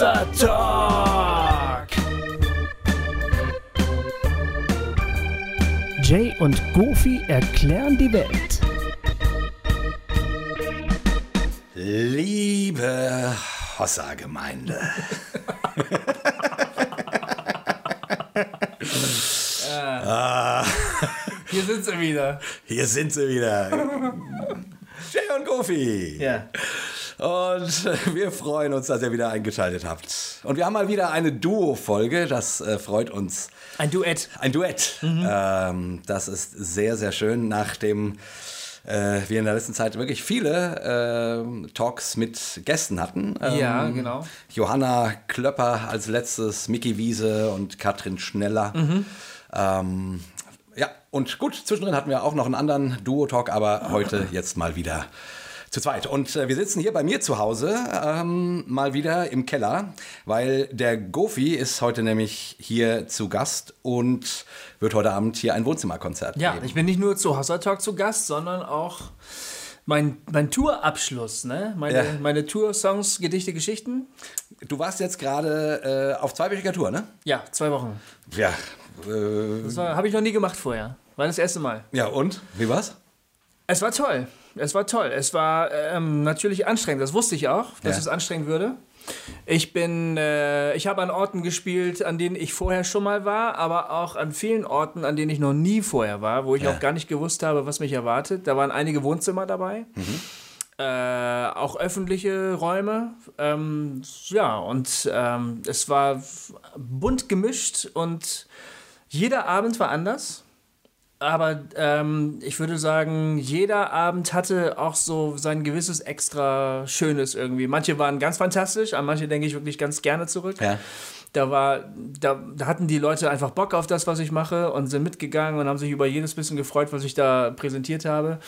Hossa Talk. Jay und Goofy erklären die Welt. Liebe Hossa-Gemeinde. Hier sind sie wieder. Hier sind sie wieder. Jay und Goofy. Ja. Und wir freuen uns, dass ihr wieder eingeschaltet habt. Und wir haben mal wieder eine Duo-Folge. Das äh, freut uns. Ein Duett. Ein Duett. Ähm, das ist sehr, sehr schön, nachdem äh, wir in der letzten Zeit wirklich viele äh, Talks mit Gästen hatten. Ähm, Ja, genau. Johanna Klöpper als letztes, Mickey Wiese und Katrin Schneller. Ähm, ja, und gut, zwischendrin hatten wir auch noch einen anderen Duo-Talk, aber heute jetzt mal wieder zu zweit. Und äh, wir sitzen hier bei mir zu Hause, ähm, mal wieder im Keller, weil der Gofi ist heute nämlich hier zu Gast und wird heute Abend hier ein Wohnzimmerkonzert Ja, geben. ich bin nicht nur zu Hossa Talk zu Gast, sondern auch mein, mein Tourabschluss, ne? Meine, Ja. meine Tour-Songs, Gedichte, Geschichten. Du warst jetzt gerade äh, auf zweiwöchiger Tour, ne? Ja, zwei Wochen. Ja. Äh, Das habe ich noch nie gemacht vorher. War das erste Mal. ja, und? Wie war's? Es war toll. Es war toll. Es war ähm, natürlich anstrengend. Das wusste ich auch, dass Ja. es anstrengend würde. Ich bin, äh, ich habe an Orten gespielt, an denen ich vorher schon mal war, aber auch an vielen Orten, an denen ich noch nie vorher war, wo ich Ja. auch gar nicht gewusst habe, was mich erwartet. Da waren einige Wohnzimmer dabei. Äh, auch öffentliche Räume. Ähm, ja, und ähm, es war bunt gemischt und jeder Abend war anders. Aber ähm, ich würde sagen, jeder Abend hatte auch so sein gewisses extra Schönes irgendwie. Manche waren ganz fantastisch, an manche denke ich wirklich ganz gerne zurück. Ja. Da, war, da, da hatten die Leute einfach Bock auf das, was ich mache und sind mitgegangen und haben sich über jedes bisschen gefreut, was ich da präsentiert habe.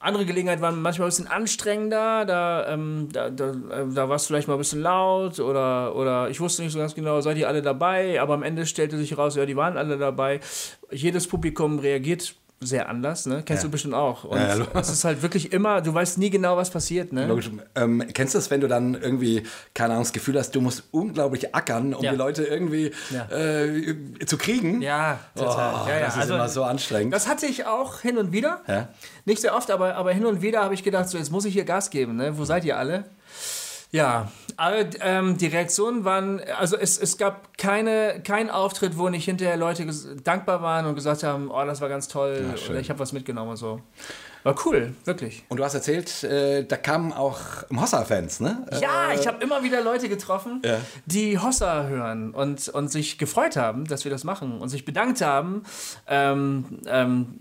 Andere Gelegenheiten waren manchmal ein bisschen anstrengender, da, ähm, da, da, äh, da war es vielleicht mal ein bisschen laut oder, oder ich wusste nicht so ganz genau, seid ihr alle dabei, aber am Ende stellte sich raus, ja, die waren alle dabei. Jedes Publikum reagiert sehr anders, ne? Kennst Ja. du bestimmt auch. Und Ja, es ist halt wirklich immer, du weißt nie genau, was passiert, ne? Logisch. Ähm, kennst du das, wenn du dann irgendwie, keine Ahnung, das Gefühl hast, du musst unglaublich ackern, um Ja. die Leute irgendwie äh, zu kriegen? Ja, total. Oh. Das ist Also, immer so anstrengend. Das hatte ich auch hin und wieder. Nicht sehr oft, aber, aber hin und wieder habe ich gedacht, so jetzt muss ich hier Gas geben. Ne? Wo seid ihr alle? Ja, aber ähm, die Reaktionen waren, also es, es gab keine, keinen Auftritt, wo nicht hinterher Leute dankbar waren und gesagt haben, oh, das war ganz toll Ja, oder ich habe was mitgenommen und so. War cool, wirklich. Und du hast erzählt, äh, da kamen auch Hossa-Fans, ne? Äh, Ja, ich habe immer wieder Leute getroffen, Ja. die Hossa hören und, und sich gefreut haben, dass wir das machen und sich bedankt haben. Ähm, ähm,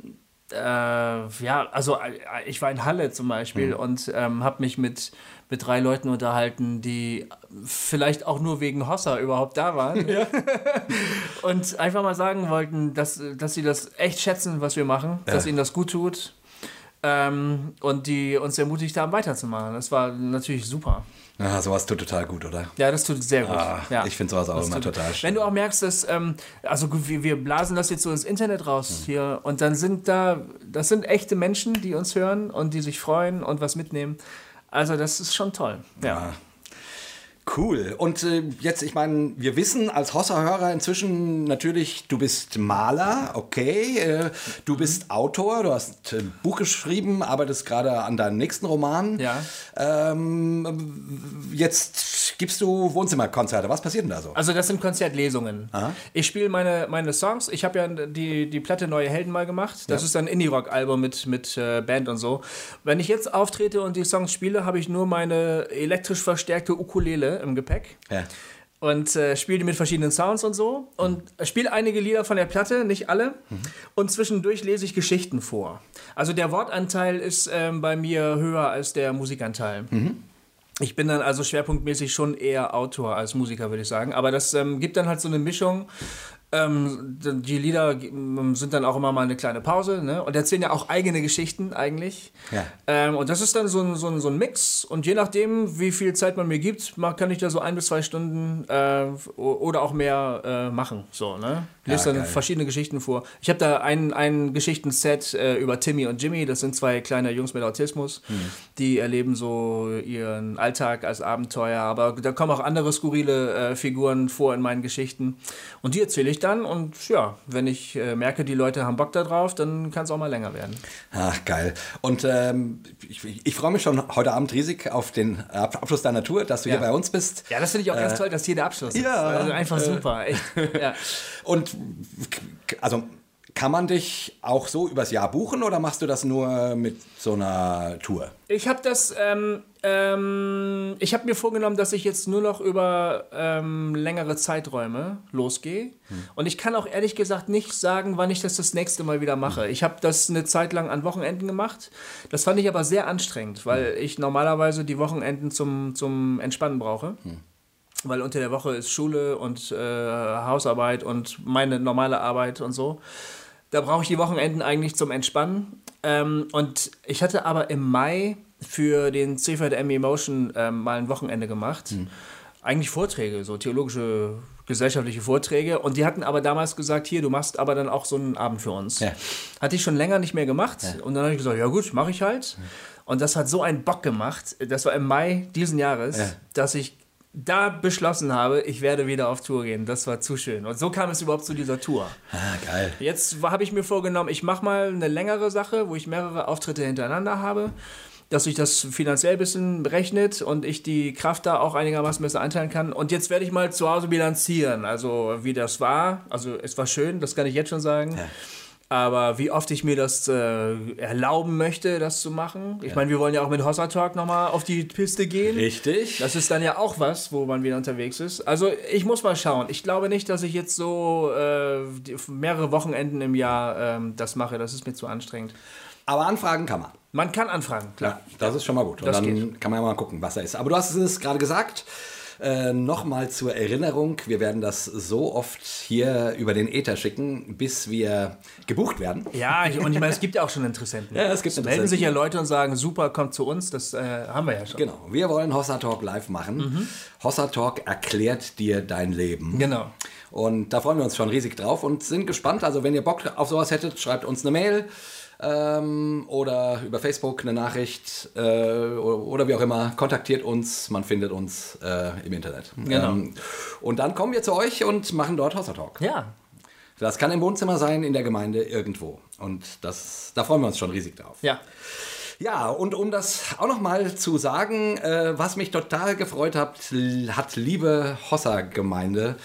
äh, ja, also äh, ich war in Halle zum Beispiel und ähm, habe mich mit, mit drei Leuten unterhalten, die vielleicht auch nur wegen Hossa überhaupt da waren. und einfach mal sagen wollten, dass, dass sie das echt schätzen, was wir machen, dass ihnen das gut tut. Ähm, und die uns ermutigt haben, weiterzumachen. Das war natürlich super. Ja, sowas tut total gut, oder? Ja, das tut sehr gut. Ah, ja. ich finde sowas auch Das immer total schön. Wenn du auch merkst, dass, ähm, also wir, wir blasen das jetzt so ins Internet raus hier und dann sind da, das sind echte Menschen, die uns hören und die sich freuen und was mitnehmen. Also das ist schon toll. Ja. Cool. Und äh, jetzt, ich meine, wir wissen als Hossa-Hörer inzwischen natürlich, du bist Maler, okay. Äh, du bist Autor, du hast ein Buch geschrieben, arbeitest gerade an deinem nächsten Roman. Ja. Ähm, jetzt gibst du Wohnzimmerkonzerte. Was passiert denn da so? Also das sind Konzertlesungen. Aha. Ich spiele meine, meine Songs. Ich habe ja die, die Platte Neue Helden mal gemacht. Das ist ein Indie-Rock-Album mit, mit äh, Band und so. Wenn ich jetzt auftrete und die Songs spiele, habe ich nur meine elektrisch verstärkte Ukulele im Gepäck. Ja. und äh, spiele die mit verschiedenen Sounds und so und spiele einige Lieder von der Platte, nicht alle. Und zwischendurch lese ich Geschichten vor. Also der Wortanteil ist ähm, bei mir höher als der Musikanteil. Ich bin dann also schwerpunktmäßig schon eher Autor als Musiker, würde ich sagen. Aber das ähm, gibt dann halt so eine Mischung Ähm, die Lieder ähm, sind dann auch immer mal eine kleine Pause ne? und erzählen ja auch eigene Geschichten eigentlich. Ja. Ähm, und das ist dann so ein, so, ein, so ein Mix und je nachdem, wie viel Zeit man mir gibt, kann ich da so ein bis zwei Stunden äh, oder auch mehr äh, machen. So, ne? Lese Ja, dann geil. verschiedene Geschichten vor. Ich habe da ein, ein Geschichtenset äh, über Timmy und Jimmy, das sind zwei kleine Jungs mit Autismus, Hm. die erleben so ihren Alltag als Abenteuer, aber da kommen auch andere skurrile äh, Figuren vor in meinen Geschichten und die erzähle ich dann und ja, wenn ich äh, merke, die Leute haben Bock da drauf, dann kann es auch mal länger werden. Ach, geil. Und ähm, ich, ich freue mich schon heute Abend riesig auf den Ab Abschluss deiner Tour, dass du Ja. hier bei uns bist. Ja, das finde ich auch ganz toll, dass hier der Abschluss ist. Äh, ja, also einfach äh, super, echt. Ja. Und also kann man dich auch so übers Jahr buchen oder machst du das nur mit so einer Tour? Ich habe das, ähm, ähm, ich habe mir vorgenommen, dass ich jetzt nur noch über ähm, längere Zeiträume losgehe. Und ich kann auch ehrlich gesagt nicht sagen, wann ich das das nächste Mal wieder mache. Ich habe das eine Zeit lang an Wochenenden gemacht. Das fand ich aber sehr anstrengend, weil ich normalerweise die Wochenenden zum, zum Entspannen brauche. Weil unter der Woche ist Schule und äh, Hausarbeit und meine normale Arbeit und so. Da brauche ich die Wochenenden eigentlich zum Entspannen. Ähm, und ich hatte aber im Mai für den CVM Emotion ähm, mal ein Wochenende gemacht. Eigentlich Vorträge, so theologische, gesellschaftliche Vorträge. Und die hatten aber damals gesagt, hier, du machst aber dann auch so einen Abend für uns. Ja. Hatte ich schon länger nicht mehr gemacht. Und dann habe ich gesagt, ja gut, mache ich halt. Und das hat so einen Bock gemacht. Das war im Mai diesen Jahres, Ja. dass ich da beschlossen habe, ich werde wieder auf Tour gehen. Das war zu schön. Und so kam es überhaupt zu dieser Tour. Ah, geil. Jetzt habe ich mir vorgenommen, ich mache mal eine längere Sache, wo ich mehrere Auftritte hintereinander habe, dass sich das finanziell ein bisschen berechnet und ich die Kraft da auch einigermaßen besser einteilen kann. Und jetzt werde ich mal zu Hause bilanzieren, also wie das war. Also es war schön, das kann ich jetzt schon sagen. Aber wie oft ich mir das äh, erlauben möchte, das zu machen. Ich meine, wir wollen ja auch mit Hossa Talk nochmal auf die Piste gehen. Richtig. Das ist dann ja auch was, wo man wieder unterwegs ist. Also ich muss mal schauen. Ich glaube nicht, dass ich jetzt so äh, mehrere Wochenenden im Jahr ähm, das mache. Das ist mir zu anstrengend. Aber anfragen kann man. Man kann anfragen, klar. Ja, das ist schon mal gut. Und Das dann geht. kann man ja mal gucken, was da ist. Aber du hast es gerade gesagt. Äh, Nochmal zur Erinnerung, wir werden das so oft hier über den Äther schicken, bis wir gebucht werden. Ja, und ich meine, es gibt ja auch schon Interessenten. Ja, es gibt melden Interessenten. sich ja Leute und sagen, super, kommt zu uns. Das äh, haben wir ja schon. Genau, wir wollen Hossa Talk live machen. Hossa Talk erklärt dir dein Leben. Genau. Und da freuen wir uns schon riesig drauf und sind gespannt. Also wenn ihr Bock auf sowas hättet, schreibt uns eine Mail ähm, oder über Facebook eine Nachricht äh, oder, oder wie auch immer. Kontaktiert uns, man findet uns äh, im Internet. Genau. Ähm, und dann kommen wir zu euch und machen dort Hossa Talk. Ja. Das kann im Wohnzimmer sein, in der Gemeinde, irgendwo. Und das, da freuen wir uns schon riesig drauf. Ja. Ja, und um das auch noch mal zu sagen, äh, was mich total gefreut hat, hat liebe Hossa-Gemeinde,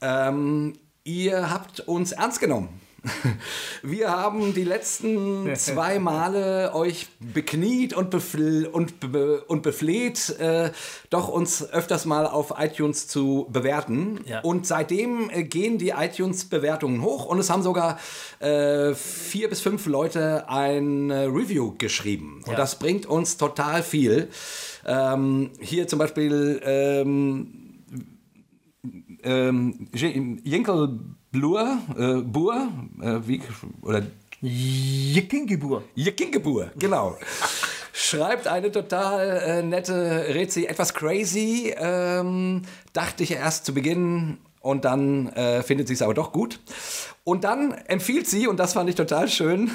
ähm, ihr habt uns ernst genommen. Wir haben die letzten zwei Male euch bekniet und, befl und, be und befleht, äh, doch uns öfters mal auf iTunes zu bewerten. Ja. Und seitdem äh, gehen die iTunes-Bewertungen hoch und es haben sogar äh, vier bis fünf Leute ein äh, Review geschrieben. Und Ja. das bringt uns total viel. Ähm, hier zum Beispiel ähm, ähm, Jenkel Blur, äh, Bur, äh, wie, oder Jickingebur. Jekingebur, genau. Schreibt eine total äh, nette Rezi, etwas crazy, ähm, dachte ich erst zu Beginn und dann äh, findet sie es aber doch gut. Und dann empfiehlt sie, und das fand ich total schön,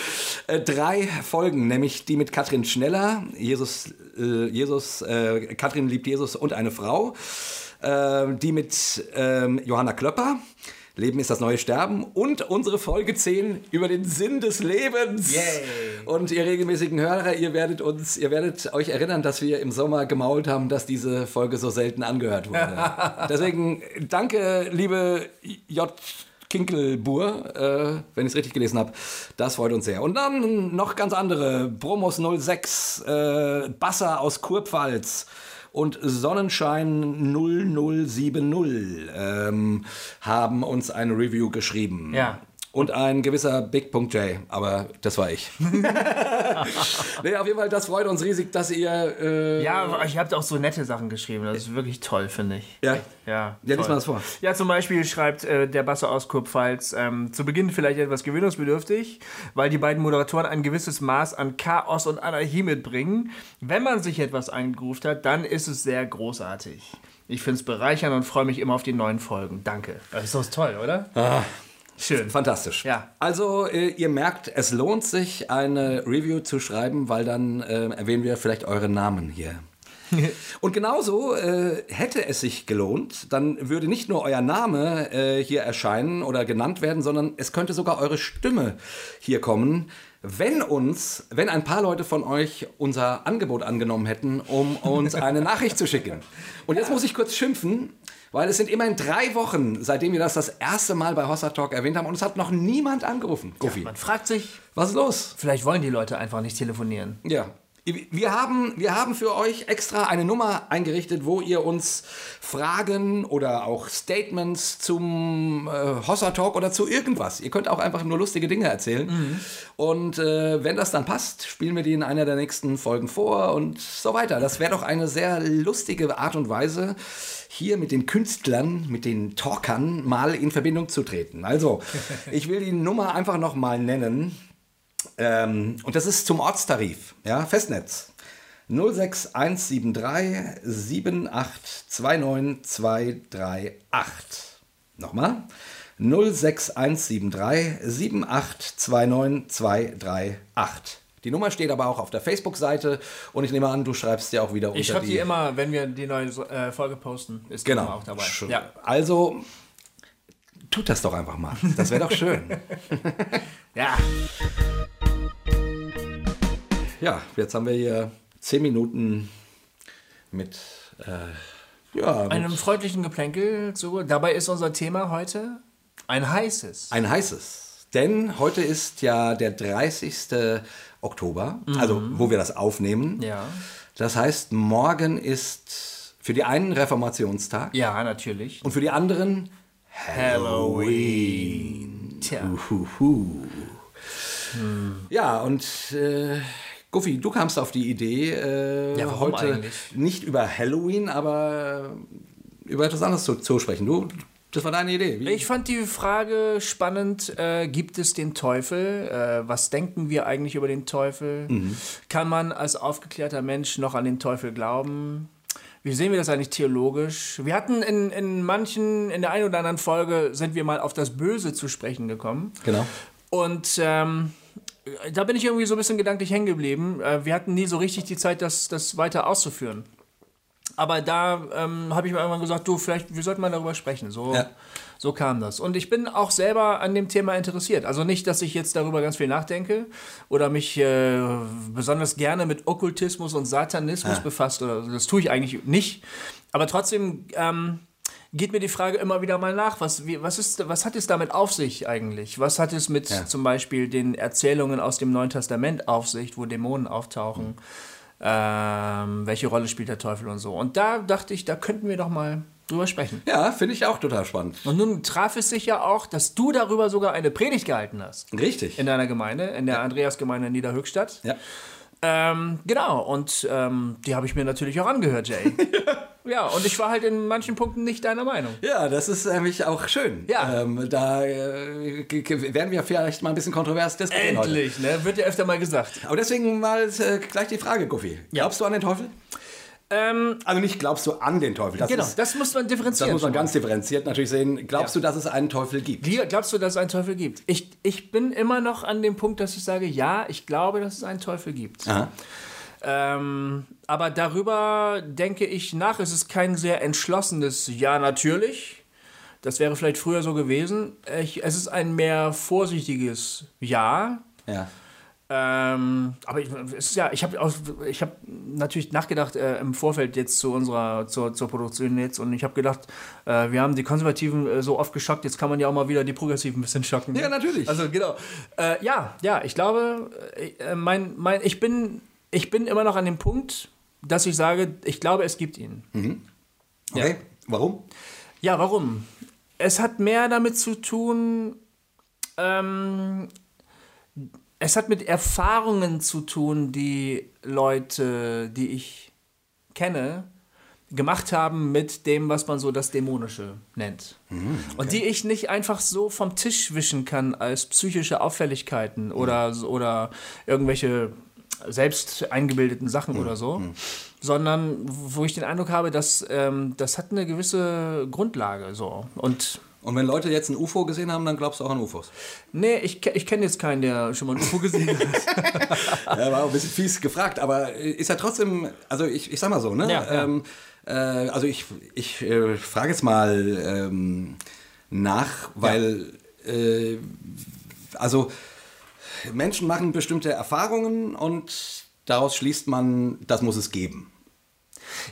äh, drei Folgen, nämlich die mit Katrin Schneller, Jesus, äh, Jesus äh, Katrin liebt Jesus und eine Frau, äh, die mit ähm, Johanna Klöpper, Leben ist das neue Sterben und unsere Folge 10 über den Sinn des Lebens. Yay. Und ihr regelmäßigen Hörer, ihr werdet uns, ihr werdet euch erinnern, dass wir im Sommer gemault haben, dass diese Folge so selten angehört wurde. Deswegen danke, liebe J. Kinkelbur, äh, wenn ich es richtig gelesen habe. Das freut uns sehr. Und dann noch ganz andere. Bromos 06, äh, Basser aus Kurpfalz und Sonnenschein 0070 ähm, haben uns eine Review geschrieben. Ja. Und ein gewisser Big.J, aber das war ich. nee, auf jeden Fall, das freut uns riesig, dass ihr. Äh, Ja, aber ich habt auch so nette Sachen geschrieben. Das ist wirklich toll, finde ich. Ja? Ja, Ja, lies mal das vor. Ja, zum Beispiel schreibt äh, der Basse aus Kurpfalz, ähm, zu Beginn vielleicht etwas gewöhnungsbedürftig, weil die beiden Moderatoren ein gewisses Maß an Chaos und Anarchie mitbringen. Wenn man sich etwas eingegroovt hat, dann ist es sehr großartig. Ich finde es bereichernd und freue mich immer auf die neuen Folgen. Danke. Das ist doch toll, oder? Schön. Fantastisch. Ja. Also, äh, ihr merkt, es lohnt sich, eine Review zu schreiben, weil dann äh, erwähnen wir vielleicht eure Namen hier. Und genauso äh, hätte es sich gelohnt, dann würde nicht nur euer Name äh, hier erscheinen oder genannt werden, sondern es könnte sogar eure Stimme hier kommen, wenn uns, wenn ein paar Leute von euch unser Angebot angenommen hätten, um uns eine Nachricht zu schicken. Und jetzt muss ich kurz schimpfen, weil es sind immerhin drei Wochen, seitdem wir das das erste Mal bei Hossa Talk erwähnt haben und es hat noch niemand angerufen. Goofy, Man fragt sich, was ist los? vielleicht wollen die Leute einfach nicht telefonieren. Ja. Wir haben, wir haben für euch extra eine Nummer eingerichtet, wo ihr uns Fragen oder auch Statements zum äh, Hossa Talk oder zu irgendwas. Ihr könnt auch einfach nur lustige Dinge erzählen. Und äh, wenn das dann passt, spielen wir die in einer der nächsten Folgen vor und so weiter. Das wäre doch eine sehr lustige Art und Weise, hier mit den Künstlern, mit den Talkern mal in Verbindung zu treten. Also, ich will die Nummer einfach noch mal nennen. Ähm, und das ist zum Ortstarif, ja, Festnetz. 06173 7829 238. Nochmal. 06173 7829 238. Die Nummer steht aber auch auf der Facebook-Seite und ich nehme an, du schreibst ja auch wieder unter Ich schreibe die immer, wenn wir die neue äh, Folge posten. Ist die Genau. Nummer auch dabei. Sch- Ja. Also, tut das doch einfach mal. Das wäre doch schön. ja. Ja, jetzt haben wir hier zehn Minuten mit, äh, ja, mit Einem freundlichen Geplänkel. Zu. Dabei ist unser Thema heute ein heißes. ein heißes. Denn heute ist ja der 30. Oktober, also wo wir das aufnehmen. Ja. Das heißt, morgen ist für die einen Reformationstag Ja, natürlich. und für die anderen Halloween. Tja. Huhu. Ja, und äh, Guffi, du kamst auf die Idee, äh, Ja, heute eigentlich? nicht über Halloween, aber über etwas anderes zu, zu sprechen. Du, das war deine Idee. Wie? Ich fand die Frage spannend, äh, gibt es den Teufel? Äh, was denken wir eigentlich über den Teufel? Kann man als aufgeklärter Mensch noch an den Teufel glauben? Wie sehen wir das eigentlich theologisch? Wir hatten in, in manchen, in der einen oder anderen Folge sind wir mal auf das Böse zu sprechen gekommen. Genau. Und ähm, da bin ich irgendwie so ein bisschen gedanklich hängen geblieben. Äh, wir hatten nie so richtig die Zeit, das, das weiter auszuführen. Aber da ähm, habe ich mir irgendwann gesagt, du, vielleicht, wir sollten mal darüber sprechen. So, Ja. so kam das. Und ich bin auch selber an dem Thema interessiert. Also nicht, dass ich jetzt darüber ganz viel nachdenke oder mich äh, besonders gerne mit Okkultismus und Satanismus befasst. Oder, das tue ich eigentlich nicht. Aber trotzdem ähm, geht mir die Frage immer wieder mal nach, was, wie, was, ist, was hat es damit auf sich eigentlich? Was hat es mit Ja. zum Beispiel den Erzählungen aus dem Neuen Testament auf sich, wo Dämonen auftauchen? Ähm, welche Rolle spielt der Teufel und so? Und da dachte ich, da könnten wir doch mal drüber sprechen. Ja, finde ich auch total spannend. Und nun traf es sich ja auch, dass du darüber sogar eine Predigt gehalten hast. Richtig. In deiner Gemeinde, in der Andreasgemeinde in Niederhöchstadt. Ja. Ähm, genau, und ähm, die habe ich mir natürlich auch angehört, Jay. ja, und ich war halt in manchen Punkten nicht deiner Meinung. Ja, das ist nämlich auch schön. Ja. Ähm, da äh, werden wir vielleicht mal ein bisschen kontrovers diskutieren heute. Endlich, ne? Wird ja öfter mal gesagt. Aber deswegen mal äh, gleich die Frage, Guffi. Glaubst du an den Teufel? Ähm, Also nicht glaubst du an den Teufel. Das genau, ist, das muss man das differenzieren. muss man ganz differenziert natürlich sehen. Glaubst Ja. du, dass es einen Teufel gibt? Glaubst du, dass es einen Teufel gibt? Ich, ich bin immer noch an dem Punkt, dass ich sage, ja, ich glaube, dass es einen Teufel gibt. Aha. Ähm, aber darüber denke ich nach. Es ist kein sehr entschlossenes Ja, natürlich. Das wäre vielleicht früher so gewesen. Ich, es ist ein mehr vorsichtiges Ja. Ja. Ähm, aber ich, es ist ja, ich habe ich hab natürlich nachgedacht äh, im Vorfeld jetzt zu unserer zur, zur Produktion jetzt und ich habe gedacht, äh, wir haben die Konservativen äh, so oft geschockt, jetzt kann man ja auch mal wieder die Progressiven ein bisschen schocken. Ja, natürlich. Also genau. Äh, ja, ja, ich glaube, äh, mein, mein, ich bin ich bin immer noch an dem Punkt, dass ich sage, ich glaube, es gibt ihn. Okay. Warum? Ja, warum? Es hat mehr damit zu tun, ähm, es hat mit Erfahrungen zu tun, die Leute, die ich kenne, gemacht haben mit dem, was man so das Dämonische nennt. Mhm, Und die ich nicht einfach so vom Tisch wischen kann als psychische Auffälligkeiten oder, oder irgendwelche selbst eingebildeten Sachen Mhm, oder so, sondern wo ich den Eindruck habe, dass ähm, das hat eine gewisse Grundlage so. Und Und wenn Leute jetzt ein UFO gesehen haben, dann glaubst du auch an UFOs. nee, ich, ich kenne jetzt keinen, der schon mal ein UFO gesehen hat. Ja, war auch ein bisschen fies gefragt, aber äh, ist ja trotzdem, also ich, ich sag mal so, ne? Ja, ja. Ähm, äh, also ich, ich äh, frage jetzt mal ähm, nach, weil, äh, also Menschen machen bestimmte Erfahrungen und daraus schließt man, das muss es geben.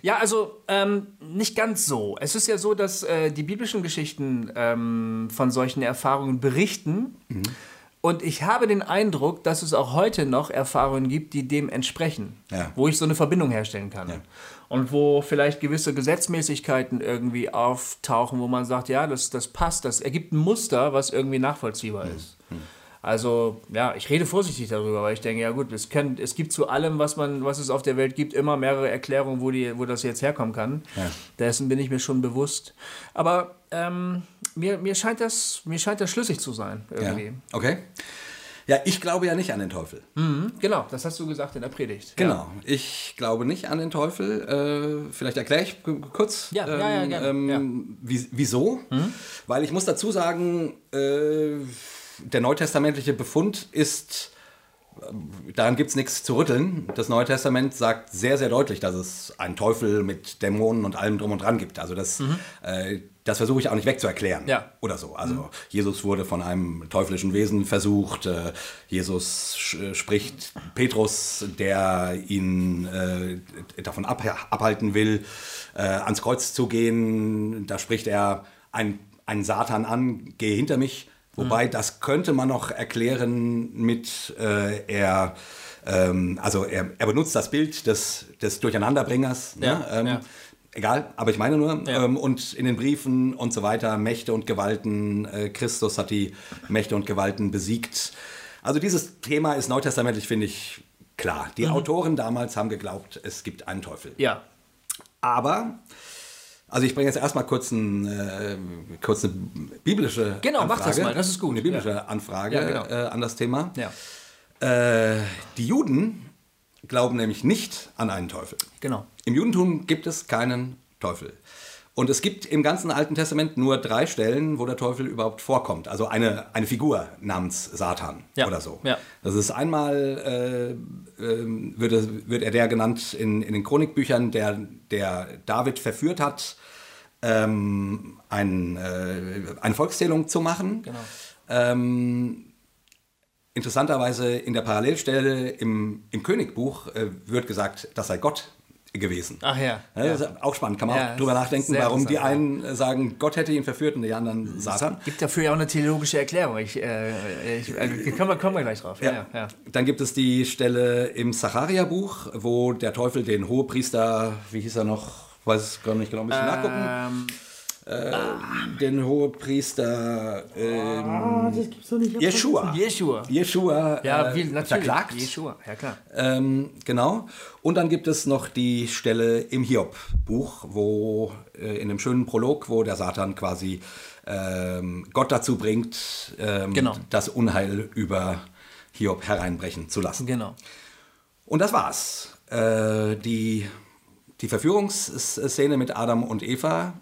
Ja, also ähm, nicht ganz so. Es ist ja so, dass äh, die biblischen Geschichten ähm, von solchen Erfahrungen berichten. Und ich habe den Eindruck, dass es auch heute noch Erfahrungen gibt, die dem entsprechen. Ja. Wo ich so eine Verbindung herstellen kann. Ja. Und wo vielleicht gewisse Gesetzmäßigkeiten irgendwie auftauchen, wo man sagt, ja, das, das passt, das ergibt ein Muster, was irgendwie nachvollziehbar ist. Also, ja, ich rede vorsichtig darüber, weil ich denke, ja gut, es, kann, es gibt zu allem, was, man, was es auf der Welt gibt, immer mehrere Erklärungen, wo, die, wo das jetzt herkommen kann. Ja. Dessen bin ich mir schon bewusst. Aber ähm, mir, mir, scheint das, mir scheint das schlüssig zu sein, Ja. irgendwie. Okay. Ja, ich glaube ja nicht an den Teufel. Mhm, genau, das hast du gesagt in der Predigt. Genau. Ich glaube nicht an den Teufel. Äh, vielleicht erkläre ich kurz, Ja, ja, ja, gerne, ähm, ja. Mhm. wieso. Weil ich muss dazu sagen, äh, der neutestamentliche Befund ist, daran gibt es nichts zu rütteln. Das Neue Testament sagt sehr, sehr deutlich, dass es einen Teufel mit Dämonen und allem drum und dran gibt. Also das, äh, das versuche ich auch nicht wegzuerklären. Mhm. Ja. Oder so. Also Jesus wurde von einem teuflischen Wesen versucht. Äh, Jesus spricht Petrus, der ihn äh, davon ab, abhalten will, äh, ans Kreuz zu gehen. Da spricht er einen, einen Satan an, gehe hinter mich. Wobei, das könnte man noch erklären mit, äh, er, ähm, also er, er benutzt das Bild des, des Durcheinanderbringers. Ja, ne? ähm, ja. Egal, aber ich meine nur, Ja. ähm, und in den Briefen und so weiter, Mächte und Gewalten, äh, Christus hat die Mächte und Gewalten besiegt. Also dieses Thema ist neutestamentlich, finde ich, klar. Mhm. Die Autoren damals haben geglaubt, es gibt einen Teufel. Ja. Aber, also ich bringe jetzt erstmal kurz, ein, äh, kurz eine biblische Genau, mach Anfrage, das mal, das ist gut, Eine biblische ja. Anfrage Ja, genau. äh, an das Thema. Ja, Äh, die Juden glauben nämlich nicht an einen Teufel. genau. Im Judentum gibt es keinen Teufel. Und es gibt im ganzen Alten Testament nur drei Stellen, wo der Teufel überhaupt vorkommt. Also eine, eine Figur namens Satan Ja. oder so. Ja. Das ist einmal, äh, ähm, wird, er- wird er der genannt in, in den Chronikbüchern, der, der David verführt hat, ähm, ein, äh, eine Volkszählung zu machen. Genau. Ähm, interessanterweise in der Parallelstelle im, im Königbuch äh, wird gesagt, das sei Gott gewesen. Ach ja. Ja, auch spannend, kann man Ja, auch drüber nachdenken, warum die einen sagen, Gott hätte ihn verführt und die anderen Satan. Gibt dafür ja auch eine theologische Erklärung. Ich, äh, ich, äh, kommen, wir, kommen wir gleich drauf. Ja, ja. Dann gibt es die Stelle im Zacharia-Buch, wo der Teufel den Hohepriester, wie hieß er noch, weiß es gar nicht genau, ein bisschen nachgucken, Ähm, den Hohepriester ähm, Jeschua. Jeschua. Jeschua Ja, äh, wie, natürlich. verklagt. Jeschua, ja klar. Ähm, genau. Und dann gibt es noch die Stelle im Hiob-Buch, wo äh, in einem schönen Prolog, wo der Satan quasi ähm, Gott dazu bringt, ähm, Genau. das Unheil über Hiob hereinbrechen zu lassen. Genau. Und das war's. Äh, die, die Verführungsszene mit Adam und Eva,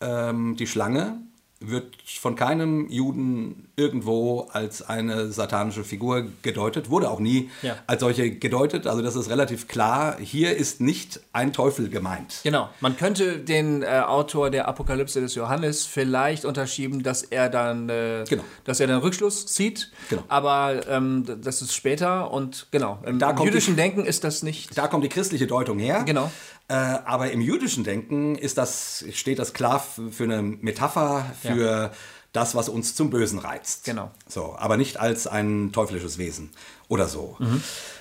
ähm, die Schlange, wird von keinem Juden irgendwo als eine satanische Figur gedeutet, wurde auch nie Ja. als solche gedeutet. Also das ist relativ klar. Hier ist nicht ein Teufel gemeint. Genau. Man könnte den äh, Autor der Apokalypse des Johannes vielleicht unterschieben, dass er dann, äh, Genau. dass er dann Rückschluss zieht. Genau. Aber ähm, das ist später und genau. Im, im jüdischen die- Denken ist das nicht. Da kommt die christliche Deutung her. Genau. Äh, aber im jüdischen Denken ist das, steht das klar für eine Metapher, für das, was uns zum Bösen reizt. Genau. So, aber nicht als ein teuflisches Wesen oder so.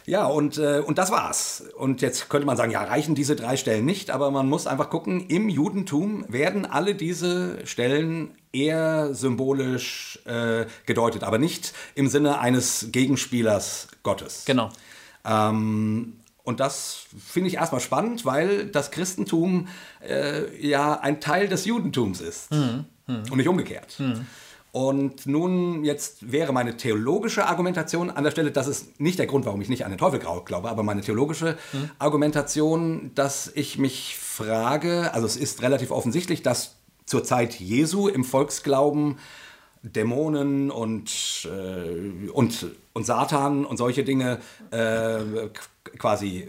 Ja, und, äh, und das war's. Und jetzt könnte man sagen, ja, reichen diese drei Stellen nicht, aber man muss einfach gucken, im Judentum werden alle diese Stellen eher symbolisch äh, gedeutet, aber nicht im Sinne eines Gegenspielers Gottes. Genau. Ähm, und das finde ich erstmal spannend, weil das Christentum äh, ja ein Teil des Judentums ist. Und nicht umgekehrt. Und nun, jetzt wäre meine theologische Argumentation an der Stelle, das ist nicht der Grund, warum ich nicht an den Teufel glaube, aber meine theologische Argumentation, dass ich mich frage, also es ist relativ offensichtlich, dass zur Zeit Jesu im Volksglauben Dämonen und, äh, und, und Satan und solche Dinge äh, quasi äh,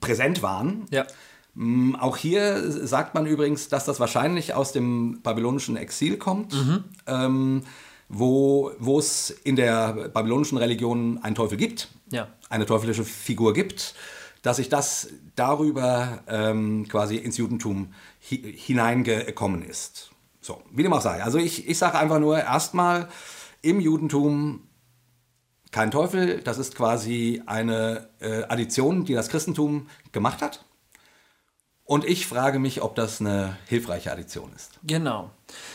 präsent waren. Ja. Mm, Auch hier sagt man übrigens, dass das wahrscheinlich aus dem babylonischen Exil kommt, ähm, wo, wo es in der babylonischen Religion einen Teufel gibt, Ja. eine teuflische Figur gibt, dass sich das darüber ähm, quasi ins Judentum hi hineingekommen ist. So, wie dem auch sei. Also ich, ich sage einfach nur erstmal im Judentum kein Teufel, das ist quasi eine äh, Addition, die das Christentum gemacht hat. Und ich frage mich, ob das eine hilfreiche Addition ist. Genau.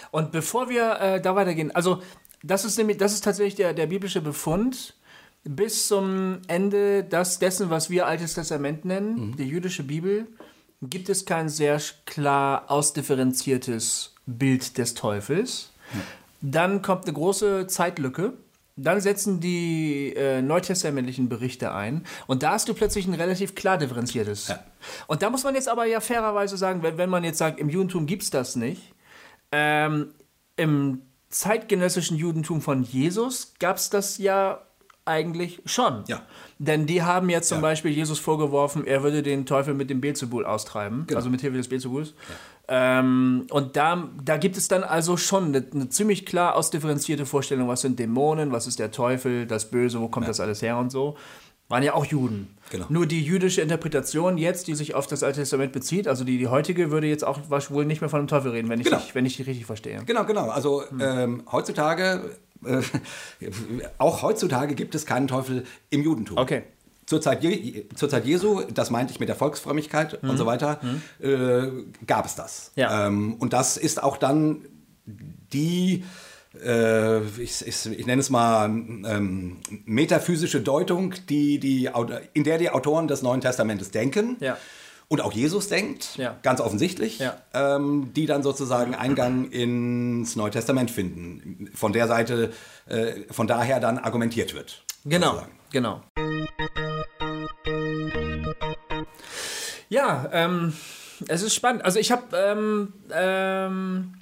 Und bevor wir äh, da weitergehen, also das ist nämlich, das ist tatsächlich der, der biblische Befund. Bis zum Ende das, dessen, was wir Altes Testament nennen, die jüdische Bibel, gibt es kein sehr klar ausdifferenziertes Bild des Teufels. Dann kommt eine große Zeitlücke. Dann setzen die äh, neutestamentlichen Berichte ein. Und da hast du plötzlich ein relativ klar differenziertes. Ja. Und da muss man jetzt aber ja fairerweise sagen, wenn, wenn man jetzt sagt, im Judentum gibt es das nicht, ähm, im zeitgenössischen Judentum von Jesus gab es das ja eigentlich schon. Ja. Denn die haben jetzt zum Ja. Beispiel Jesus vorgeworfen, er würde den Teufel mit dem Beelzebul austreiben, Genau. also mit Hilfe des Beelzebuls. Ähm, und da, da gibt es dann also schon eine, eine ziemlich klar ausdifferenzierte Vorstellung, was sind Dämonen, was ist der Teufel, das Böse, wo kommt das alles her und so. Waren ja auch Juden. Genau. Nur die jüdische Interpretation jetzt, die sich auf das Alte Testament bezieht, also die, die heutige, würde jetzt auch wohl nicht mehr von dem Teufel reden, wenn ich, Genau. dich, wenn ich die richtig verstehe. Genau, genau. Also ähm, heutzutage, äh, auch heutzutage gibt es keinen Teufel im Judentum. Okay. Zur Zeit, Je zur Zeit Jesu, das meinte ich mit der Volksfrömmigkeit und so weiter, äh, gab es das. Mhm. Ja. Ähm, und das ist auch dann die, äh, ich, ich, ich nenne es mal ähm, metaphysische Deutung, die, die, in der die Autoren des Neuen Testamentes denken. Ja. Und auch Jesus denkt, Ja. ganz offensichtlich, Ja. ähm, die dann sozusagen Eingang ins Neue Testament finden. Von der Seite, äh, von daher dann argumentiert wird. Genau, sozusagen. genau. Ja, ähm, es ist spannend. Also ich habe, ähm, ähm,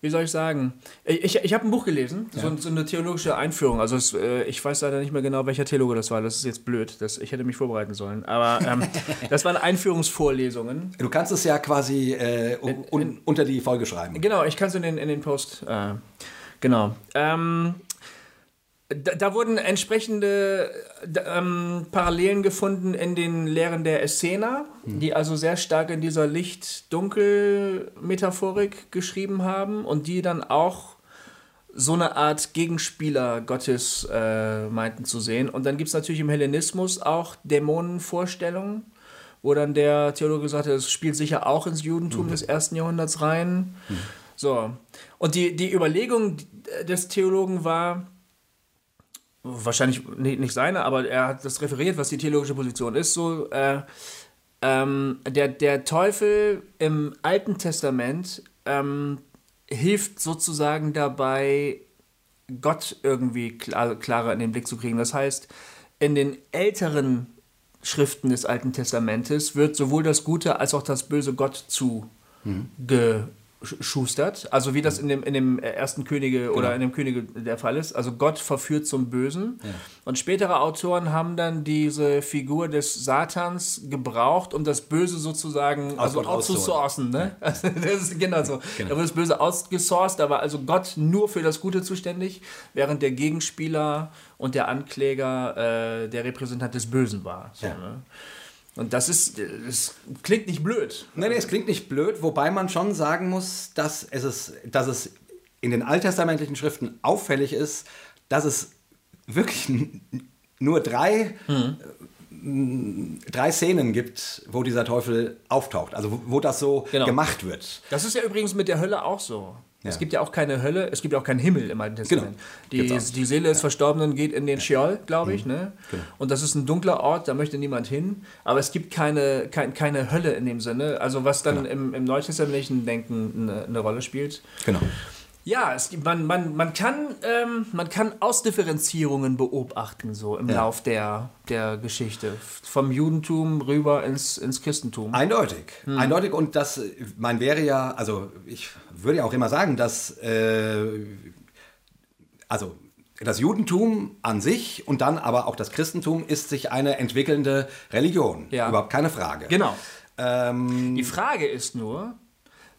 wie soll ich sagen, ich, ich habe ein Buch gelesen, so, so eine theologische Einführung. Also es, äh, ich weiß leider nicht mehr genau, welcher Theologe das war. Das ist jetzt blöd. Das, ich hätte mich vorbereiten sollen. Aber ähm, das waren Einführungsvorlesungen. Du kannst es ja quasi äh, un un unter die Folge schreiben. Genau, ich kann es in den, in den Post. Äh, genau. Ähm, da, da wurden entsprechende ähm, Parallelen gefunden in den Lehren der Essener, die also sehr stark in dieser Licht-Dunkel-Metaphorik geschrieben haben und die dann auch so eine Art Gegenspieler Gottes äh, meinten zu sehen. Und dann gibt es natürlich im Hellenismus auch Dämonenvorstellungen, wo dann der Theologe gesagt hat, es spielt sicher auch ins Judentum des ersten Jahrhunderts rein. So. Und die, die Überlegung des Theologen war, wahrscheinlich nicht, nicht seine, aber er hat das referiert, was die theologische Position ist, so, äh, ähm, der, der Teufel im Alten Testament ähm, hilft sozusagen dabei, Gott irgendwie klar, klarer in den Blick zu kriegen. Das heißt, in den älteren Schriften des Alten Testamentes wird sowohl das Gute als auch das Böse Gott zugeschustert. Also wie das in dem, in dem ersten Könige oder in dem Könige der Fall ist. Also Gott verführt zum Bösen. Und spätere Autoren haben dann diese Figur des Satans gebraucht, um das Böse sozusagen Aus also outzusourcen. Ne? Also das ist genau so. Da wird das Böse outgesourced, da war also Gott nur für das Gute zuständig, während der Gegenspieler und der Ankläger äh, der Repräsentant des Bösen war. So, Ja. ne? Und das ist, das klingt nicht blöd. Nee, nee, es klingt nicht blöd, wobei man schon sagen muss, dass es, ist, dass es in den alttestamentlichen Schriften auffällig ist, dass es wirklich nur drei, mhm. drei Szenen gibt, wo dieser Teufel auftaucht, also wo, wo das so genau. gemacht wird. Das ist ja übrigens mit der Hölle auch so. Ja. Es gibt ja auch keine Hölle, es gibt ja auch keinen Himmel im Alten Testament. Genau. Die, die Seele des ja. Verstorbenen geht in den Sheol, glaube ich. Mhm. Ne? Genau. Und das ist ein dunkler Ort, da möchte niemand hin. Aber es gibt keine, kein, keine Hölle in dem Sinne, also was dann genau. im, im neutestamentlichen Denken eine, eine Rolle spielt. Genau. Ja, es gibt, man, man, man, kann, ähm, man kann Ausdifferenzierungen beobachten, so im ja. Lauf der, der Geschichte. Vom Judentum rüber ins, ins Christentum. Eindeutig. Hm. Eindeutig. Und das, man wäre ja, also ich würde ja auch immer sagen, dass, äh, also das Judentum an sich und dann aber auch das Christentum ist sich eine entwickelnde Religion. Ja. Überhaupt keine Frage. Genau. Ähm, Die Frage ist nur,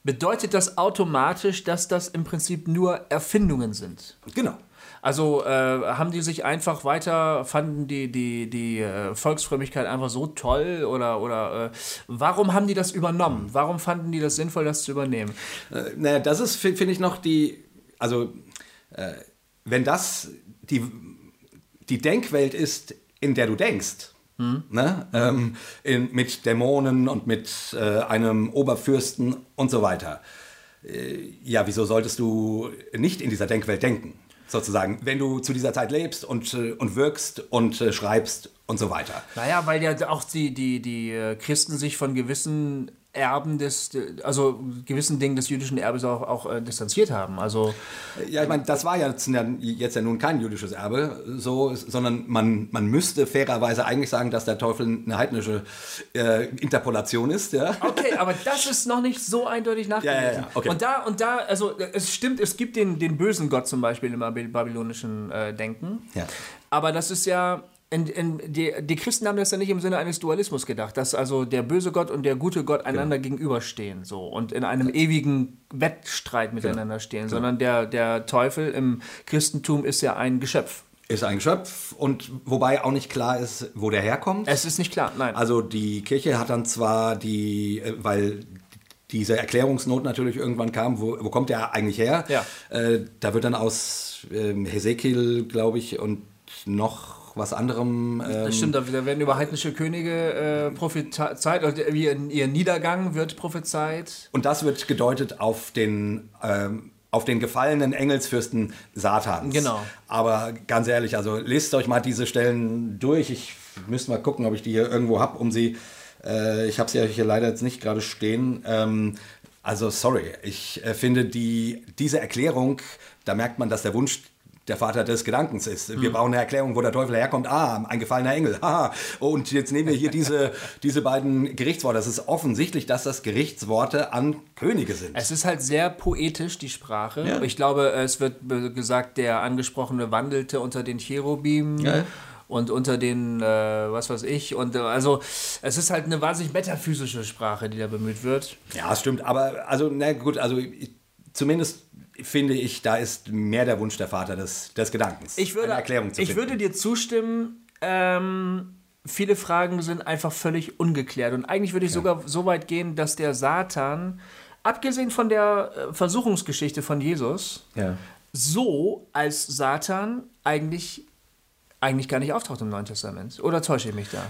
bedeutet das automatisch, dass das im Prinzip nur Erfindungen sind. Genau. Also äh, haben die sich einfach weiter, fanden die, die, die äh, Volksfrömmigkeit einfach so toll oder, oder äh, warum haben die das übernommen? Warum fanden die das sinnvoll, das zu übernehmen? Äh, naja, das ist, finde ich, noch die, also äh, wenn das die, die Denkwelt ist, in der du denkst, hm. Ne? Ähm, in, mit Dämonen und mit äh, einem Oberfürsten und so weiter. Äh, ja, wieso solltest du nicht in dieser Denkwelt denken? Sozusagen, wenn du zu dieser Zeit lebst und, äh, und wirkst und äh, schreibst und so weiter. Naja, weil ja auch die, die, die äh, Christen sich von gewissen Erben des, also gewissen Dingen des jüdischen Erbes auch, auch äh, distanziert haben. Also ja, ich meine, das war ja jetzt, jetzt ja nun kein jüdisches Erbe, so, sondern man, man müsste fairerweise eigentlich sagen, dass der Teufel eine heidnische äh, Interpolation ist. Ja? Okay, aber das ist noch nicht so eindeutig nachgewiesen. Ja, ja, ja. Okay. Und da und da, also es stimmt, es gibt den, den bösen Gott zum Beispiel im babylonischen äh, Denken. Ja. Aber das ist ja in, in, die, die, Christen haben das ja nicht im Sinne eines Dualismus gedacht, dass also der böse Gott und der gute Gott einander genau. gegenüberstehen so und in einem ewigen Wettstreit genau. miteinander stehen, genau. sondern der, der Teufel im Christentum ist ja ein Geschöpf. Ist ein Geschöpf und wobei auch nicht klar ist, wo der herkommt. Es ist nicht klar, nein. Also die Kirche hat dann zwar die, äh, weil diese Erklärungsnot natürlich irgendwann kam, wo, wo kommt der eigentlich her? Ja. Äh, da wird dann aus äh, Hesekiel, glaube ich, und noch was anderem. Ähm, das stimmt, da werden über heidnische Könige äh, prophezeit, also wie ihr Niedergang wird prophezeit. Und das wird gedeutet auf den. Ähm, auf den gefallenen Engelsfürsten Satans. Genau. Aber ganz ehrlich, also lest euch mal diese Stellen durch. Ich müsste mal gucken, ob ich die hier irgendwo habe, um sie. Äh, ich habe sie ja hier leider jetzt nicht gerade stehen. Ähm, also sorry, ich äh, finde die, diese Erklärung, da merkt man, dass der Wunsch der Vater des Gedankens ist. Wir hm. brauchen eine Erklärung, wo der Teufel herkommt. Ah, ein gefallener Engel. Haha. Und jetzt nehmen wir hier diese, diese beiden Gerichtsworte. Es ist offensichtlich, dass das Gerichtsworte an Könige sind. Es ist halt sehr poetisch, die Sprache. Ja. Ich glaube, es wird gesagt, der Angesprochene wandelte unter den Cherubim. Ja und unter den, äh, was weiß ich. Und äh, also es ist halt eine wahnsinnig metaphysische Sprache, die da bemüht wird. Ja, stimmt. Aber also, na gut, also zumindest finde ich, da ist mehr der Wunsch der Vater des, des Gedankens. Ich würde, eine Erklärung zu ich würde dir zustimmen, ähm, viele Fragen sind einfach völlig ungeklärt. Und eigentlich würde ich ja. sogar so weit gehen, dass der Satan, abgesehen von der äh, Versuchungsgeschichte von Jesus, ja. so als Satan eigentlich eigentlich gar nicht auftaucht im Neuen Testament. Oder täusche ich mich da?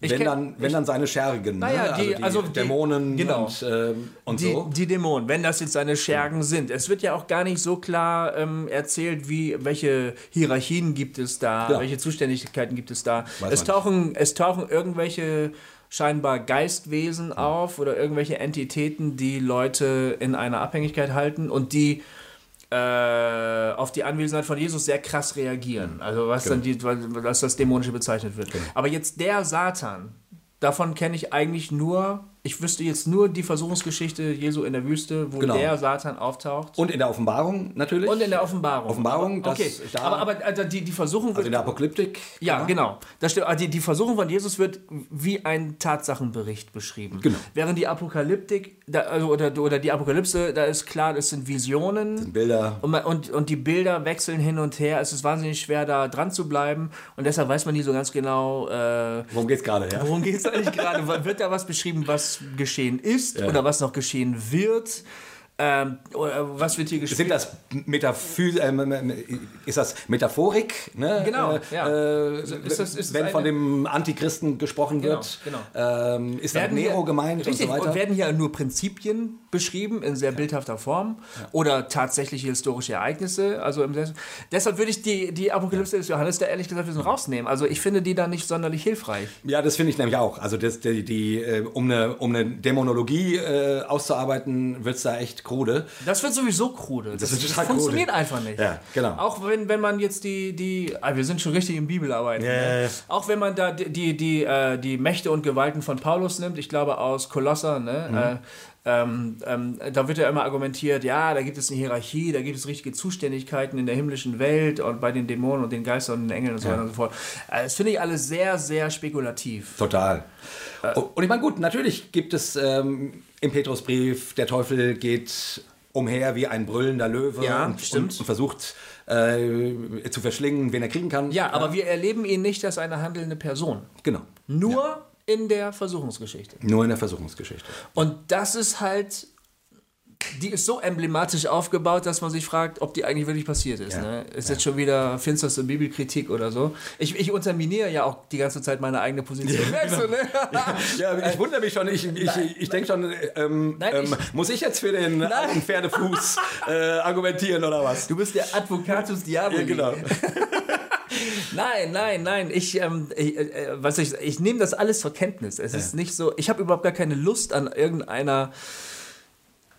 Ich wenn, dann, wenn dann seine Schergen, naja, ne? die, also, die, also Dämonen genau, und, äh, und die, so. Die Dämonen, wenn das jetzt seine Schergen ja. sind. Es wird ja auch gar nicht so klar ähm, erzählt, wie, welche Hierarchien gibt es da, ja. welche Zuständigkeiten gibt es da. es tauchen, es tauchen irgendwelche scheinbar Geistwesen ja. auf oder irgendwelche Entitäten, die Leute in einer Abhängigkeit halten und die auf die Anwesenheit von Jesus sehr krass reagieren. Also was genau. dann die, was das Dämonische bezeichnet wird. Genau. Aber jetzt der Satan, davon kenne ich eigentlich nur ich wüsste jetzt nur die Versuchungsgeschichte Jesu in der Wüste, wo genau. der Satan auftaucht. Und in der Offenbarung natürlich. Und in der Offenbarung. Offenbarung, das okay. Da aber, aber also die, die Versuchung wird. Also in der Apokalyptik. Ja, oder? genau. Da steht, also die, die Versuchung von Jesus wird wie ein Tatsachenbericht beschrieben. Genau. Während die Apokalyptik, da, also, oder, oder die Apokalypse, da ist klar, das sind Visionen. Das sind Bilder. Und, und, und die Bilder wechseln hin und her. Es ist wahnsinnig schwer, da dran zu bleiben. Und deshalb weiß man nie so ganz genau. Äh, worum geht es gerade, ja? Worum geht es eigentlich gerade? wird da was beschrieben, was geschehen ist? ist ja. oder was noch geschehen wird. Ähm, was wird hier gespielt? Sind das Metaphys äh, ist das Metaphorik? Ne? Genau, äh, ja. Äh, Ist das- ist wenn von dem Antichristen gesprochen Genau, wird, genau. Ähm, ist da Werden Nero gemeint richtig, und so weiter? werden hier nur Prinzipien beschrieben in sehr bildhafter Form oder tatsächliche historische Ereignisse. Also deshalb würde ich die, die Apokalypse des Johannes da ehrlich gesagt ein bisschen rausnehmen. Also ich finde die da nicht sonderlich hilfreich. Ja, das finde ich nämlich auch. Also das, die, die, äh, um, eine, um eine Dämonologie äh, auszuarbeiten, wird es da echt krude. Das wird sowieso krude. Das, das total funktioniert krude. einfach nicht. Ja, genau. Auch wenn, wenn man jetzt die, die ah, wir sind schon richtig im Bibelarbeiten. Ja, ja, ne? ja. Auch wenn man da die, die, die, äh, die Mächte und Gewalten von Paulus nimmt, ich glaube aus Kolosser, ne? Mhm. Äh, ähm, ähm, da wird ja immer argumentiert, ja, da gibt es eine Hierarchie, da gibt es richtige Zuständigkeiten in der himmlischen Welt und bei den Dämonen und den Geistern und den Engeln und so weiter und so fort. Äh, Das finde ich alles sehr, sehr spekulativ. Total. Äh. und ich meine, gut, natürlich gibt es ähm, im Petrusbrief, der Teufel geht umher wie ein brüllender Löwe Ja, und, stimmt. und, und versucht äh, zu verschlingen, wen er kriegen kann. Ja, aber wir erleben ihn nicht als eine handelnde Person. Genau. Nur in der Versuchungsgeschichte. Nur in der Versuchungsgeschichte. Und das ist halt, die ist so emblematisch aufgebaut, dass man sich fragt, ob die eigentlich wirklich passiert ist. Ja. Ne? Ist jetzt schon wieder finsterste Bibelkritik oder so. Ich, ich unterminiere ja auch die ganze Zeit meine eigene Position. Merkst du, ne? Ja, ich wundere mich schon. Ich, ich, ich denke schon, ähm, Nein, ähm, ich- muss ich jetzt für den alten Pferdefuß äh, argumentieren oder was? Du bist der Advocatus Diaboli. Ja, genau. Nein, nein, nein. Ich, ähm, ich, äh, was ich, ich nehme das alles zur Kenntnis. Es ist nicht so, ich habe überhaupt gar keine Lust an irgendeiner,